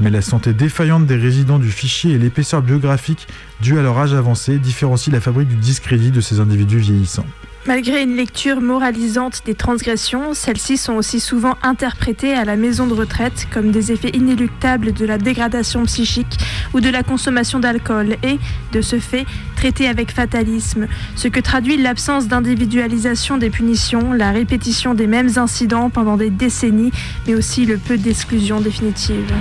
S7: Mais la santé défaillante des résidents du fichier et l'épaisseur biographique due à leur âge avancé différencient la fabrique du discrédit de ces individus vieillissants.
S8: Malgré une lecture moralisante des transgressions, celles-ci sont aussi souvent interprétées à la maison de retraite comme des effets inéluctables de la dégradation psychique ou de la consommation d'alcool et, de ce fait, traitées avec fatalisme, ce que traduit l'absence d'individualisation des punitions, la répétition des mêmes incidents pendant des décennies, mais aussi le peu d'exclusion définitive.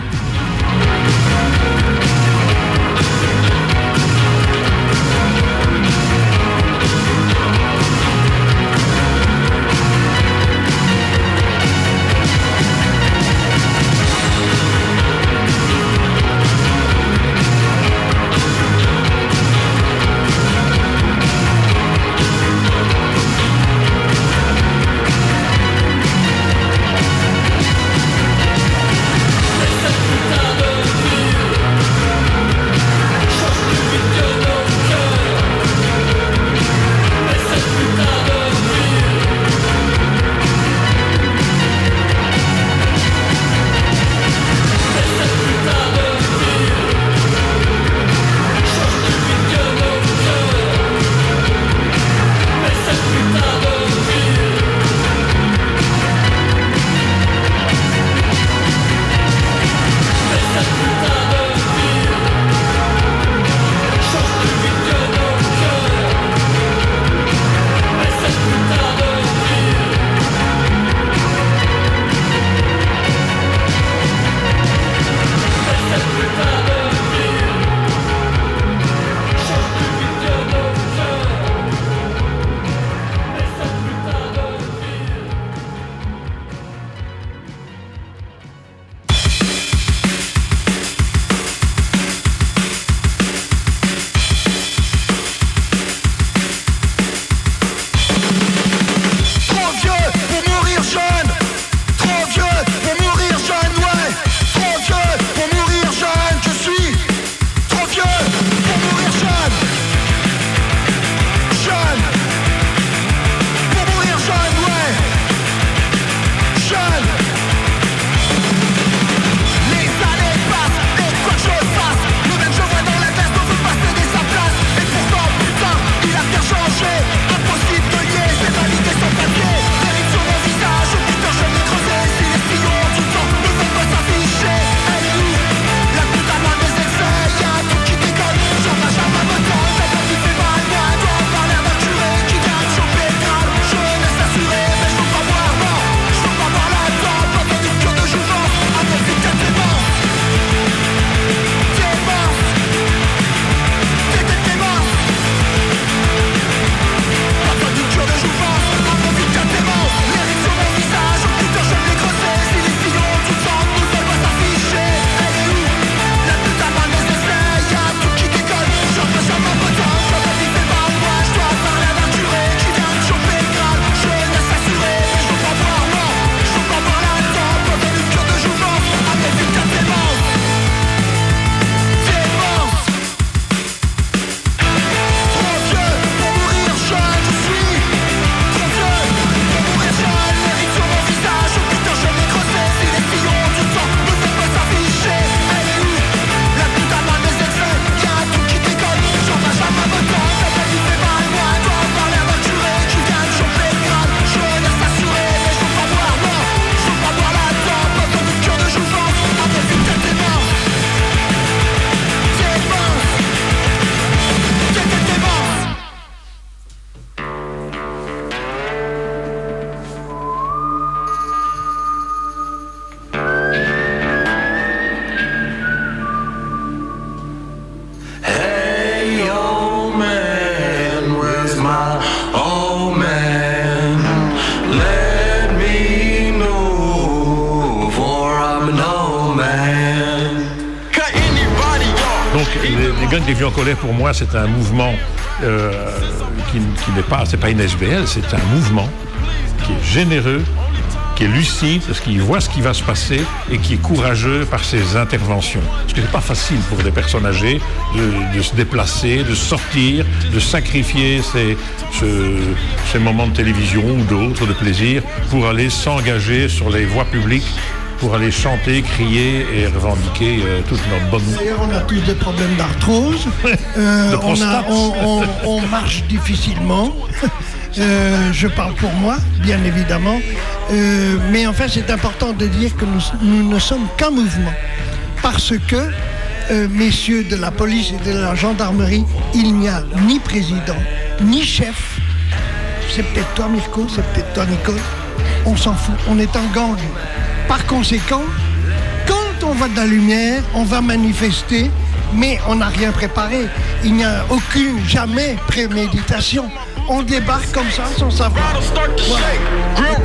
S27: Pour moi, c'est un mouvement euh, qui, n'est pas, c'est pas une SBL, c'est un mouvement qui est généreux, qui est lucide, parce qu'il voit ce qui va se passer et qui est courageux par ses interventions. Parce que c'est pas facile pour des personnes âgées de, se déplacer, de sortir, de sacrifier ces, ce- ces moments de télévision ou d'autres de plaisir pour aller s'engager sur les voies publiques, pour aller chanter, crier et revendiquer euh, toute notre bonne
S17: D'ailleurs, on a tous des problèmes d'arthrose. Euh,
S27: De
S17: on, a-
S27: prostate.
S17: on- on- on marche difficilement. Euh, je parle pour moi, bien évidemment. Mais enfin, c'est important de dire que nous, nous ne sommes qu'un mouvement. Parce que, messieurs de la police et de la gendarmerie, il n'y a ni président, ni chef. C'est peut-être toi, Mirko, c'est peut-être toi, Nicole. On s'en fout, on est en gang. Par conséquent, quand on va de la lumière, on va manifester, mais on n'a rien préparé. Il n'y a aucune, jamais préméditation. On débarque comme ça sans savoir. Voilà.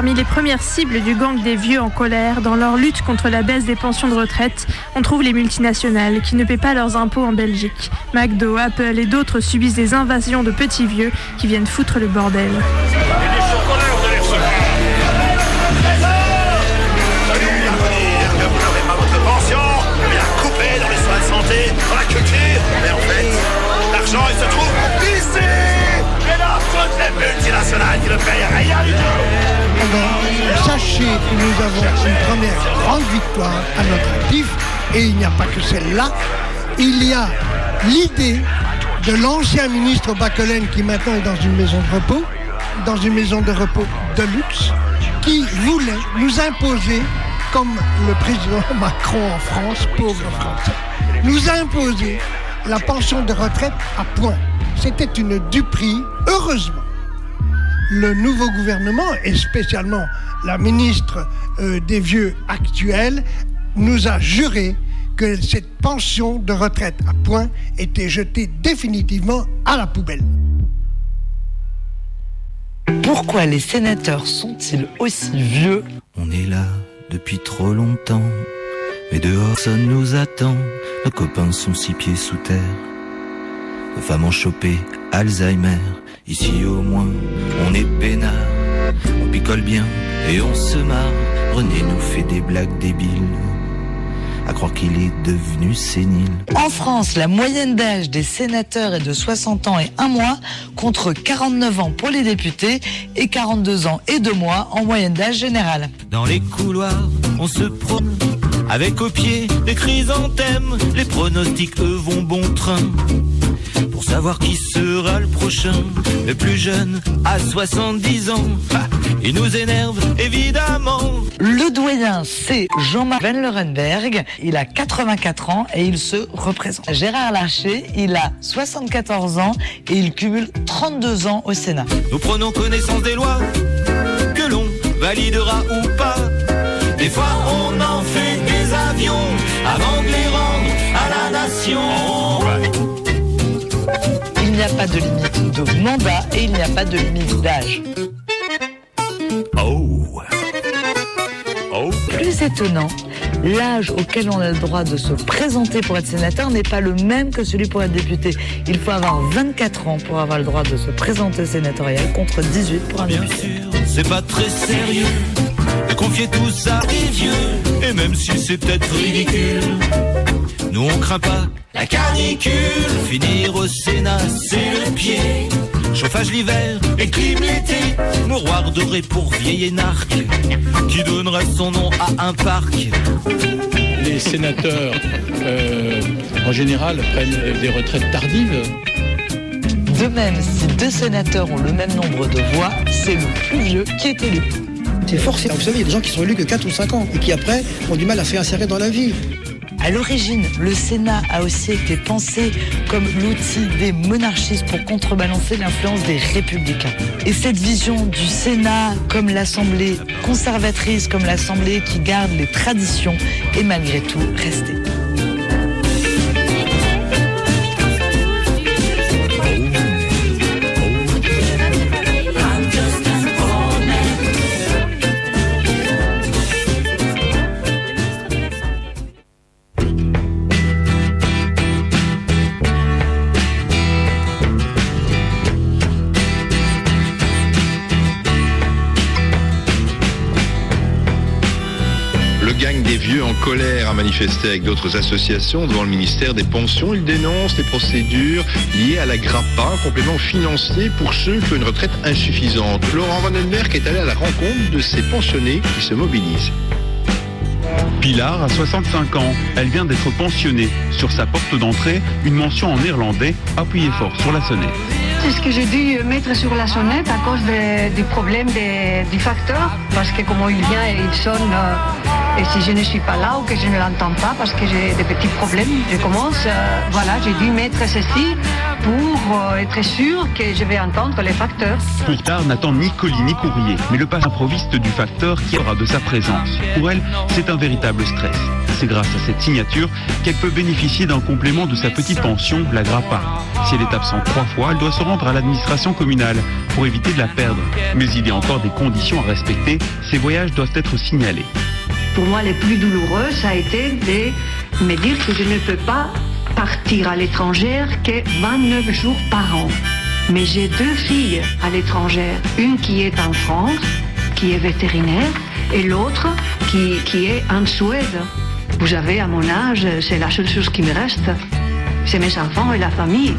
S8: Parmi les premières cibles du gang des vieux en colère, dans leur lutte contre la baisse des pensions de retraite, on trouve les multinationales qui ne paient pas leurs impôts en Belgique. McDo, Apple et d'autres subissent des invasions de petits vieux qui viennent foutre le bordel.
S18: multinationales qui ne payent rien du tout
S17: nous avons une première grande victoire à notre actif, et il n'y a pas que celle-là. Il y a l'idée de l'ancien ministre Bacquelen, qui maintenant est dans une maison de repos, dans une maison de repos de luxe, qui voulait nous imposer, comme le président Macron en France, pauvre Français, nous imposer la pension de retraite à point. C'était une duperie, heureusement le nouveau gouvernement, et spécialement la ministre euh, des Vieux actuelle, nous a juré que cette pension de retraite à point était jetée définitivement à la poubelle.
S28: Pourquoi les sénateurs sont-ils aussi vieux?
S29: On est là depuis trop longtemps, mais dehors personne nous attend. Nos copains sont six pieds sous terre. Nos femmes ont chopé Alzheimer. Ici au moins, on est peinard. On picole bien et on se marre. René nous fait des blagues débiles. À croire qu'il est devenu sénile.
S28: En France, la moyenne d'âge des sénateurs est de 60 ans et 1 mois, contre 49 ans pour les députés et 42 ans et 2 mois en moyenne d'âge générale.
S29: Dans les couloirs, on se prône avec au pied des chrysanthèmes. Les pronostics, eux, vont bon train. Pour savoir qui sera le prochain, le plus jeune à 70 ans. Ah, il nous énerve, évidemment.
S28: Le doyen, c'est Jean-Marc Van Lerenberg. Il a 84 ans et il se représente. Gérard Larcher, il a 74 ans et il cumule 32 ans au Sénat.
S29: Nous prenons connaissance des lois que l'on validera ou pas. Des fois, on en fait des avions avant de les rendre à la nation.
S28: N'y a pas de limite de mandat et il n'y a pas de limite d'âge.
S29: Oh. Oh.
S28: Plus étonnant, l'âge auquel on a le droit de se présenter pour être sénateur n'est pas le même que celui pour être député. Il faut avoir 24 ans pour avoir le droit de se présenter sénatorial contre 18 pour un député.
S29: C'est pas très sérieux de confier tout ça des vieux. Et même si c'est peut-être ridicule, nous on craint pas la canicule. Finir au Sénat, c'est le pied. Chauffage l'hiver et clim l'été. Mouroir doré pour vieil énarque qui donnera son nom à un parc.
S30: Les sénateurs, euh, en général, prennent des retraites tardives.
S28: De même, si deux sénateurs ont le même nombre de voix, c'est le plus vieux qui est élu.
S31: C'est forcé. Vous savez, il y a des gens qui sont élus que 4 ou 5 ans et qui après ont du mal à faire insérer dans la vie.
S28: À l'origine, le Sénat a aussi été pensé comme l'outil des monarchistes pour contrebalancer l'influence des républicains. Et cette vision du Sénat comme l'Assemblée conservatrice, comme l'Assemblée qui garde les traditions, est malgré tout restée.
S31: Colère a manifesté avec d'autres associations devant le ministère des Pensions. Ils dénoncent les procédures liées à la GRAPPA, un complément financier pour ceux qui ont une retraite insuffisante. Laurent Vandenberg est allé à la rencontre de ces pensionnés qui se mobilisent.
S32: Pilar a 65 ans. Elle vient d'être pensionnée. Sur sa porte d'entrée, une mention en néerlandais. Appuyez fort sur la sonnette.
S10: C'est ce que j'ai dû mettre sur la sonnette à cause de- du problème du facteur, parce que comme il vient et il sonne, euh, et si je ne suis pas là ou que je ne l'entends pas parce que j'ai des petits problèmes, je commence, euh, voilà, j'ai dû mettre ceci pour euh, être sûr que je vais entendre les facteurs.
S32: Pour tard n'attend ni colis ni courrier, mais le passe improviste du facteur qui aura de sa présence. Pour elle, c'est un véritable stress. C'est grâce à cette signature qu'elle peut bénéficier d'un complément de sa petite pension, la GRAPPA. Si elle est absente trois fois, elle doit se rendre à l'administration communale pour éviter de la perdre. Mais il y a encore des conditions à respecter. Ces voyages doivent être signalés.
S10: Pour moi, le plus douloureux, ça a été de me dire que je ne peux pas partir à l'étranger que 29 jours par an. Mais j'ai deux filles à l'étranger. Une qui est en France, qui est vétérinaire, et l'autre qui, qui est en Suède. Vous savez, à mon âge, c'est la seule chose qui me reste. C'est mes enfants et la famille.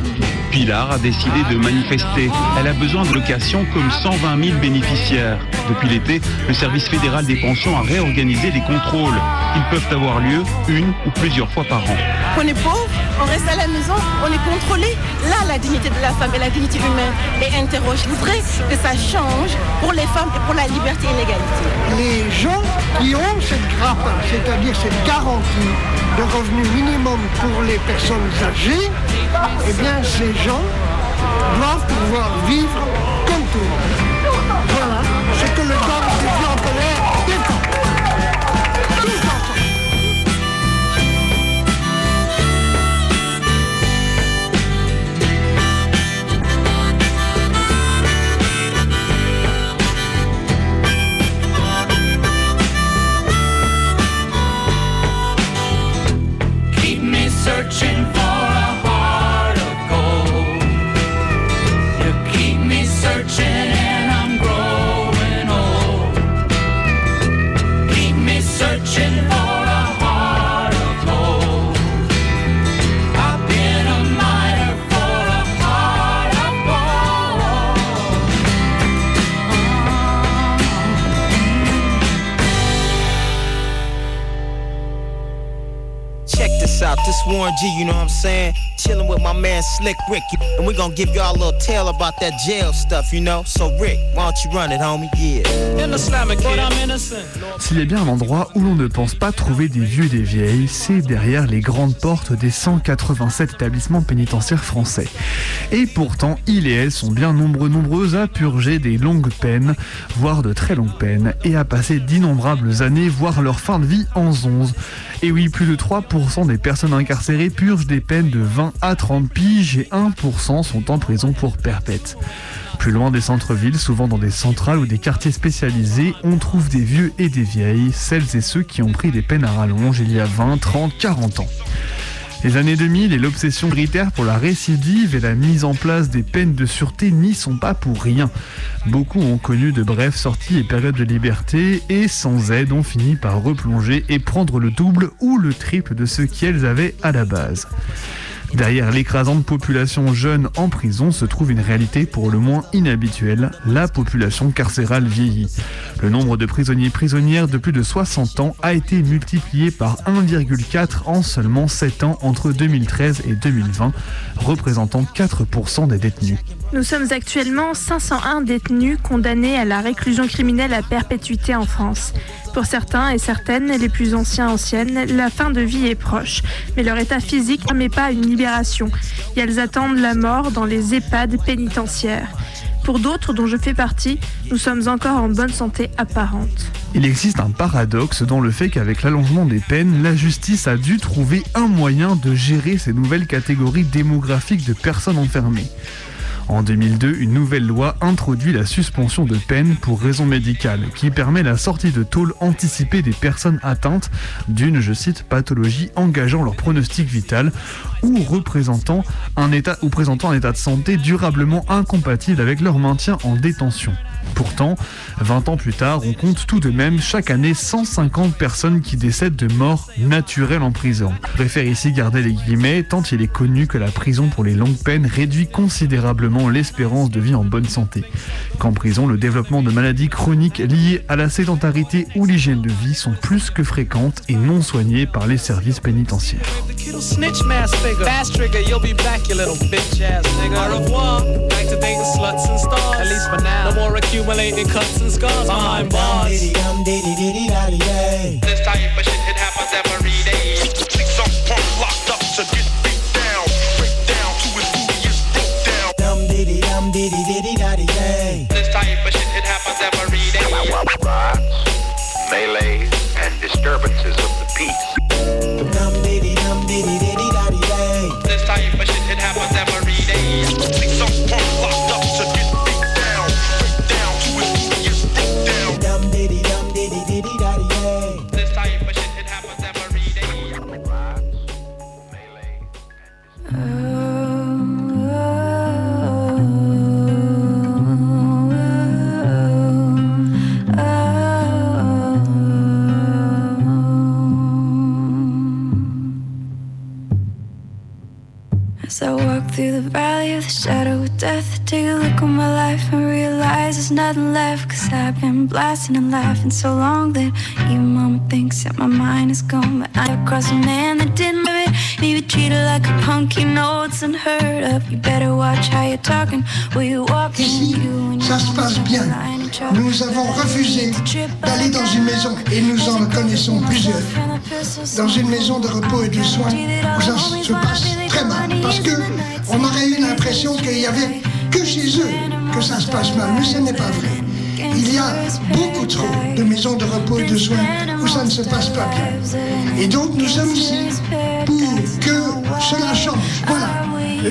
S32: Pilar a décidé de manifester. Elle a besoin de location comme 120 000 bénéficiaires. Depuis l'été, le service fédéral des pensions a réorganisé les contrôles. Ils peuvent avoir lieu une ou plusieurs fois par an.
S33: On est pauvre, on reste à la maison, on est contrôlé. Là, la dignité de la femme et la dignité humaine est interrogée. Je voudrais que ça change pour les femmes et pour la liberté et l'égalité.
S17: Les gens qui ont cette grappe, c'est-à-dire cette garantie de revenu minimum pour les personnes âgées, eh bien ces gens doivent pouvoir vivre comme tout le monde. Voilà ce que le gang des vieux en colère défend.
S18: Searching
S34: Check this out, this Warren G, you know what I'm saying? Chilling with my man Slick Rick, and we're gonna give y'all a little tale about that jail stuff, you know? So, Rick, why don't you run it, homie? Yeah.
S6: S'il y a bien un endroit où l'on ne pense pas trouver des vieux et des vieilles, c'est derrière les grandes portes des 187 établissements pénitentiaires français. Et pourtant, ils et elles sont bien nombreux, nombreuses à purger des longues peines, voire de très longues peines, et à passer d'innombrables années, voire leur fin de vie en 11. Et oui, plus de 3% des personnes incarcérées purgent des peines de 20 à 30 piges et 1% sont en prison pour perpète. Plus loin des centres-villes, souvent dans des centrales ou des quartiers spécialisés, on trouve des vieux et des vieilles, celles et ceux qui ont pris des peines à rallonge il y a 20, 30, 40 ans. Les années 2000 et l'obsession militaire pour la récidive et la mise en place des peines de sûreté n'y sont pas pour rien. Beaucoup ont connu de brèves sorties et périodes de liberté et sans aide ont fini par replonger et prendre le double ou le triple de ce qu'elles avaient à la base. Derrière l'écrasante population jeune en prison se trouve une réalité pour le moins inhabituelle, la population carcérale vieillie. Le nombre de prisonniers et prisonnières de plus de 60 ans a été multiplié par 1,4 en seulement 7 ans entre 2013 et 2020, représentant 4% des détenus.
S8: Nous sommes actuellement 501 détenus condamnés à la réclusion criminelle à perpétuité en France. Pour certains et certaines, les plus anciens anciennes, la fin de vie est proche, mais leur état physique ne permet pas une libération et elles attendent la mort dans les EHPAD pénitentiaires. Pour d'autres, dont je fais partie, nous sommes encore en bonne santé apparente.
S6: Il existe un paradoxe dans le fait qu'avec l'allongement des peines, la justice a dû trouver un moyen de gérer ces nouvelles catégories démographiques de personnes enfermées. En 2002, une nouvelle loi introduit la suspension de peine pour raison médicale, qui permet la sortie de tôle anticipée des personnes atteintes d'une, je cite, pathologie engageant leur pronostic vital ou représentant un état ou présentant un état de santé durablement incompatible avec leur maintien en détention. Pourtant, 20 ans plus tard, on compte tout de même chaque année 150 personnes qui décèdent de mort naturelle en prison. Je préfère ici garder les guillemets tant il est connu que la prison pour les longues peines réduit considérablement l'espérance de vie en bonne santé. Qu'en prison, le développement de maladies chroniques liées à la sédentarité ou l'hygiène de vie sont plus que fréquentes et non soignées par les services pénitentiaires.
S35: Life and realize there's nothing left. Cause I've been blasting and laughing so long that even mama thinks that my mind is gone. But I crossed a man that didn't live it. And you treated like a punk, you know it's unheard of. You better watch how you're talking, where you walking. You and
S17: Ça se passe bien. Nous avons refusé d'aller dans une maison et nous en connaissons plusieurs. Dans une maison de repos et de soins où ça se passe très mal. Parce que on aurait eu l'impression qu'il y avait que chez eux que ça se passe mal. Mais ce n'est pas vrai. Il y a beaucoup trop de maisons de repos et de soins où ça ne se passe pas bien. Et donc nous sommes ici pour que cela change. Voilà.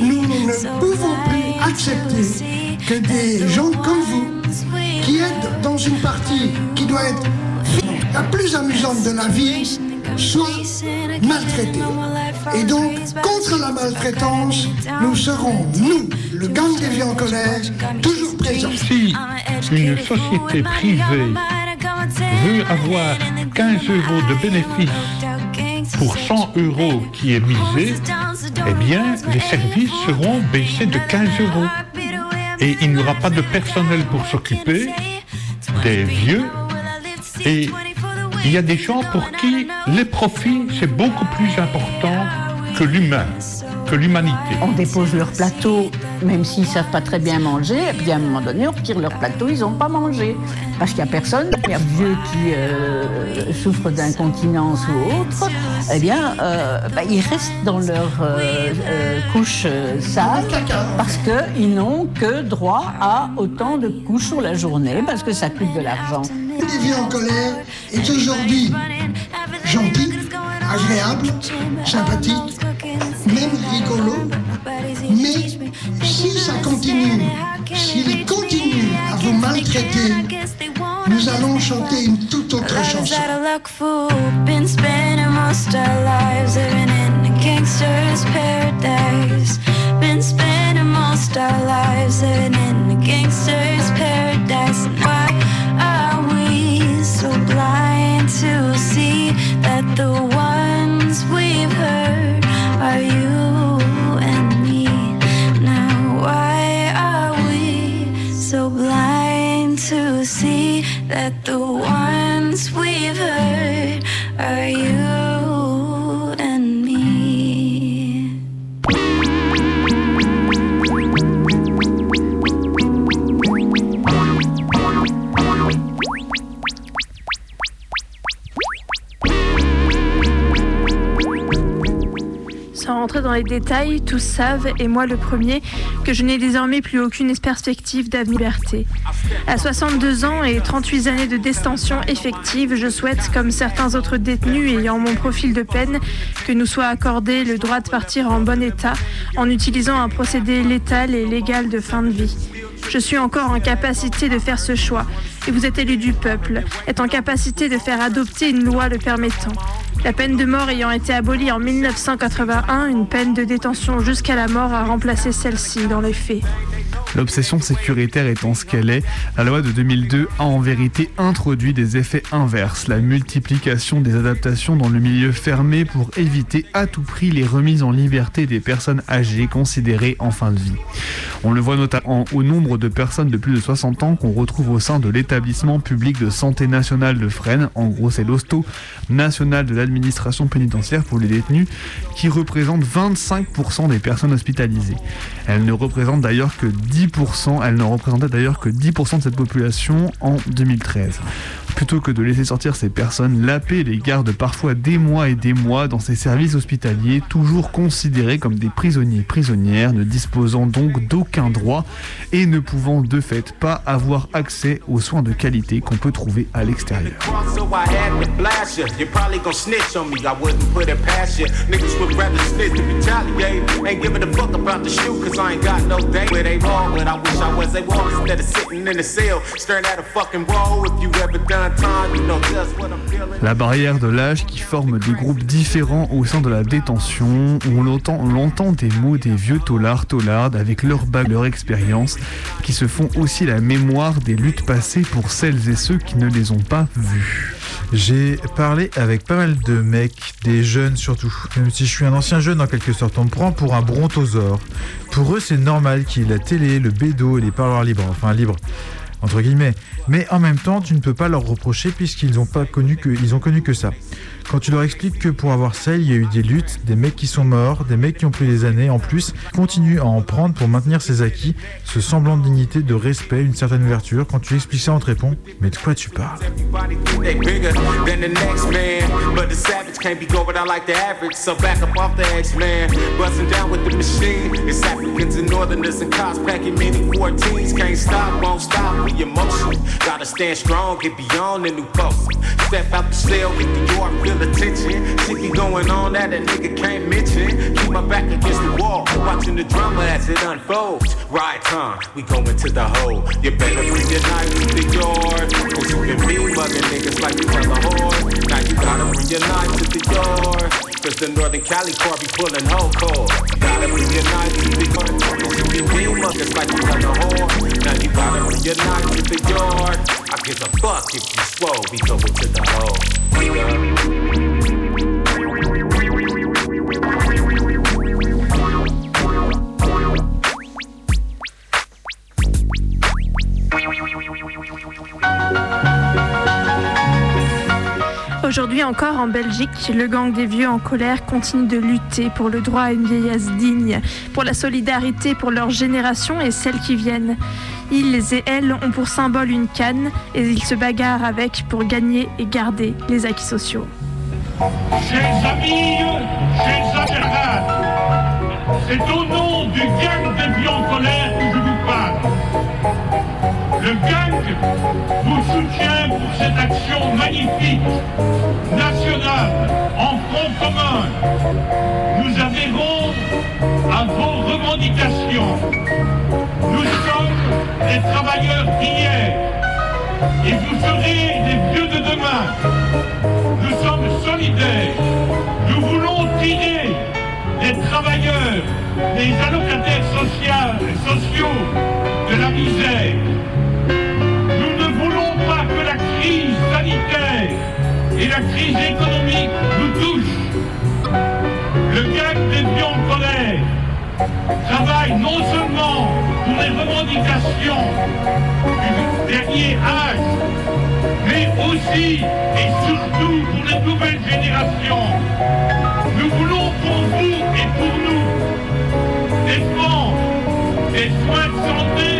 S17: Nous ne pouvons plus accepter que des gens comme vous, qui êtes dans une partie qui doit être la plus amusante de la vie, soient maltraités. Et donc, contre la maltraitance, nous serons, nous, le gang des vieux en colère, toujours présents.
S36: Si une société privée veut avoir 15 euros de bénéfice pour 100 euros qui est misé, eh bien, les services seront baissés de 15 euros. Et il n'y aura pas de personnel pour s'occuper des vieux. Et il y a des gens pour qui les profits, c'est beaucoup plus important que l'humain, que l'humanité.
S37: On dépose leur plateau, même s'ils ne savent pas très bien manger, et puis à un moment donné, on retire leur plateau, ils n'ont pas mangé. Parce qu'il n'y a personne, il y a vieux qui euh, souffrent d'incontinence ou autre, eh bien, euh, bah, ils restent dans leur euh, euh, couche sale parce qu'ils n'ont que droit à autant de couches sur la journée, parce que ça coûte de l'argent.
S17: Vieux en colère est aujourd'hui gentil, agréable, sympathique, même rigolo. Mais si ça continue, s'il continue à vous maltraiter, nous allons chanter une toute autre chanson.
S35: out of luck fool. Been spending most our lives living in a gangster's paradise. To see that the ones we've heard are you and me? Now why are we so blind to see that the ones we've heard are you
S8: les détails, tous savent, et moi le premier, que je n'ai désormais plus aucune perspective d'avenir liberté. À 62 ans et 38 années de détention effective, je souhaite, comme certains autres détenus ayant mon profil de peine, que nous soit accordé le droit de partir en bon état en utilisant un procédé létal et légal de fin de vie. Je suis encore en capacité de faire ce choix, et vous êtes élu du peuple, êtes en capacité de faire adopter une loi le permettant. La peine de mort ayant été abolie en 1981, une peine de détention jusqu'à la mort a remplacé celle-ci dans les faits.
S6: L'obsession sécuritaire étant ce qu'elle est, la loi de 2002 a en vérité introduit des effets inverses, la multiplication des adaptations dans le milieu fermé pour éviter à tout prix les remises en liberté des personnes âgées considérées en fin de vie. On le voit notamment au nombre de personnes de plus de 60 ans qu'on retrouve au sein de l'établissement public de santé nationale de Fresnes, en gros c'est l'hosto national de l'administration pénitentiaire pour les détenus, qui représente 25% des personnes hospitalisées. Elle ne représente d'ailleurs que 10%, elle ne représentait d'ailleurs que 10% de cette population en 2013. Plutôt que de laisser sortir ces personnes, l'AP les garde parfois des mois et des mois dans ces services hospitaliers, toujours considérés comme des prisonniers prisonnières, ne disposant donc d'aucun droit et ne pouvant de fait pas avoir accès aux soins de qualité qu'on peut trouver à l'extérieur. La barrière de l'âge qui forme des groupes différents au sein de la détention, où on entend, on entend des mots des vieux taulards, taulardes, avec leur bague, leur expérience, qui se font aussi la mémoire des luttes passées pour celles et ceux qui ne les ont pas vues.
S7: J'ai parlé avec pas mal de mecs, des jeunes surtout. Même si je suis un ancien jeune en quelque sorte, on me prend pour un brontosaure. Pour eux, c'est normal qu'il y ait la télé, le bédo et les parloirs libres. Enfin, libres. Entre guillemets. Mais en même temps, tu ne peux pas leur reprocher puisqu'ils ont pas connu que, ont connu que ça. Quand tu leur expliques que pour avoir ça, il y a eu des luttes, des mecs qui sont morts, des mecs qui ont pris des années en plus, continuent à en prendre pour maintenir ses acquis, ce semblant de dignité, de respect, une certaine ouverture. Quand tu expliques ça, on te répond Mais de quoi tu parles?
S18: Everybody think they bigger than the next man. But the savage can't be going out like the average. So back up off the X-Man. Busting down with the machine. It's Africans and Northerners and cops packing many 14s. Can't stop, won't stop with emotion. Gotta stand strong, get beyond the new post. Step out the cell, hit the yard, tension. Shit be going on that a nigga can't mention. My back against the wall, watching the drama as it unfolds. Right time, we going to the hole. You better bring your knife to the yard. Cause you been mean mugging niggas like you tell a whore. Now you gotta bring your knife to the yard. Cause the Northern Cali car be pulling whole. You gotta bring your knife to the yard. Cause you been mean muggers like you tell a whore. Now you gotta bring your knife to the yard. I give a fuck if you swole, we going to the hole. Nigga.
S8: Aujourd'hui encore en Belgique, le gang des vieux en colère continue de lutter pour le droit à une vieillesse digne, pour la solidarité pour leur génération et celles qui viennent. Ils et elles ont pour symbole une canne et ils se bagarrent avec pour gagner et garder les acquis sociaux.
S27: Chers amis, chers camarades, c'est au nom du gang des vieux en colère que je vous parle. Le gang vous soutient pour cette action magnifique, en front commun. Nous adhérons à vos revendications. Nous sommes des travailleurs d'hier et vous serez les vieux de demain. Nous sommes solidaires. Nous voulons tirer les travailleurs, les allocataires sociaux, sociaux de la misère. Nous ne voulons pas que la crise sanitaire et la crise économique nous touchent. Le gang des en colère travaille non seulement pour les revendications du dernier âge, mais aussi et surtout pour les nouvelles générations. Nous voulons pour vous et pour nous défendre des soins de santé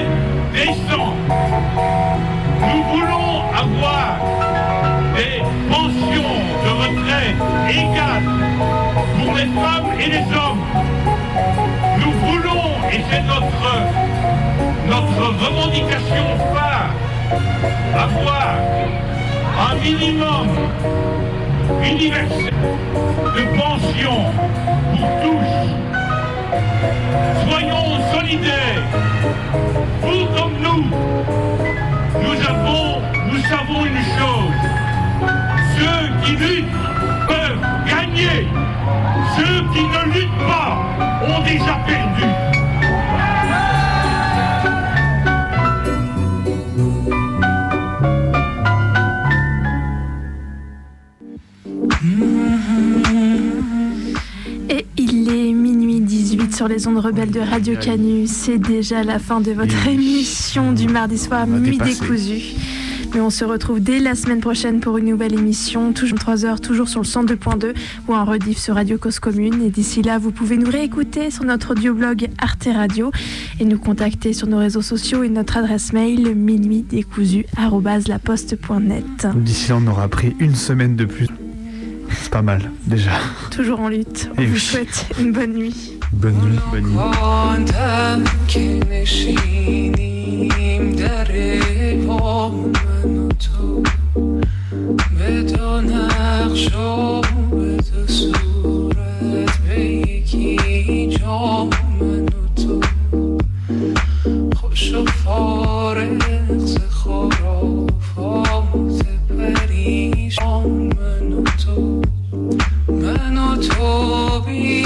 S27: décents. Nous voulons avoir des pensions de retraite égales pour les femmes et les hommes. Nous voulons, et c'est notre, notre revendication phare, avoir un minimum universel de pension pour tous. Soyons solidaires. Vous comme nous, nous avons, nous savons une chose. Ceux qui luttent peuvent gagner. Ceux qui ne luttent pas ont déjà perdu.
S8: Et il est minuit 18 sur les ondes rebelles de Radio Canu. C'est déjà la fin de votre émission du mardi soir, Minuit
S6: dépasser.
S8: décousu. Mais on se retrouve dès la semaine prochaine pour une nouvelle émission, toujours 3 heures, toujours sur le 102.2 ou en rediff sur Radio Cause Commune. Et d'ici là, vous pouvez nous réécouter sur notre audioblog Arte Radio et nous contacter sur nos réseaux sociaux et notre adresse mail minuitdécousu@laposte.net.
S6: D'ici là, on aura pris une semaine de plus. C'est pas mal, déjà.
S8: Toujours en lutte. On
S6: Et
S8: vous
S6: oui.
S8: souhaite une bonne nuit.
S6: Bonne nuit. Bonne nuit.
S38: تو به دو نقش و به تو صورت به یکی جا من و تو. خوش و فارغ ز خرافات پریشان من و تو. من و تو بی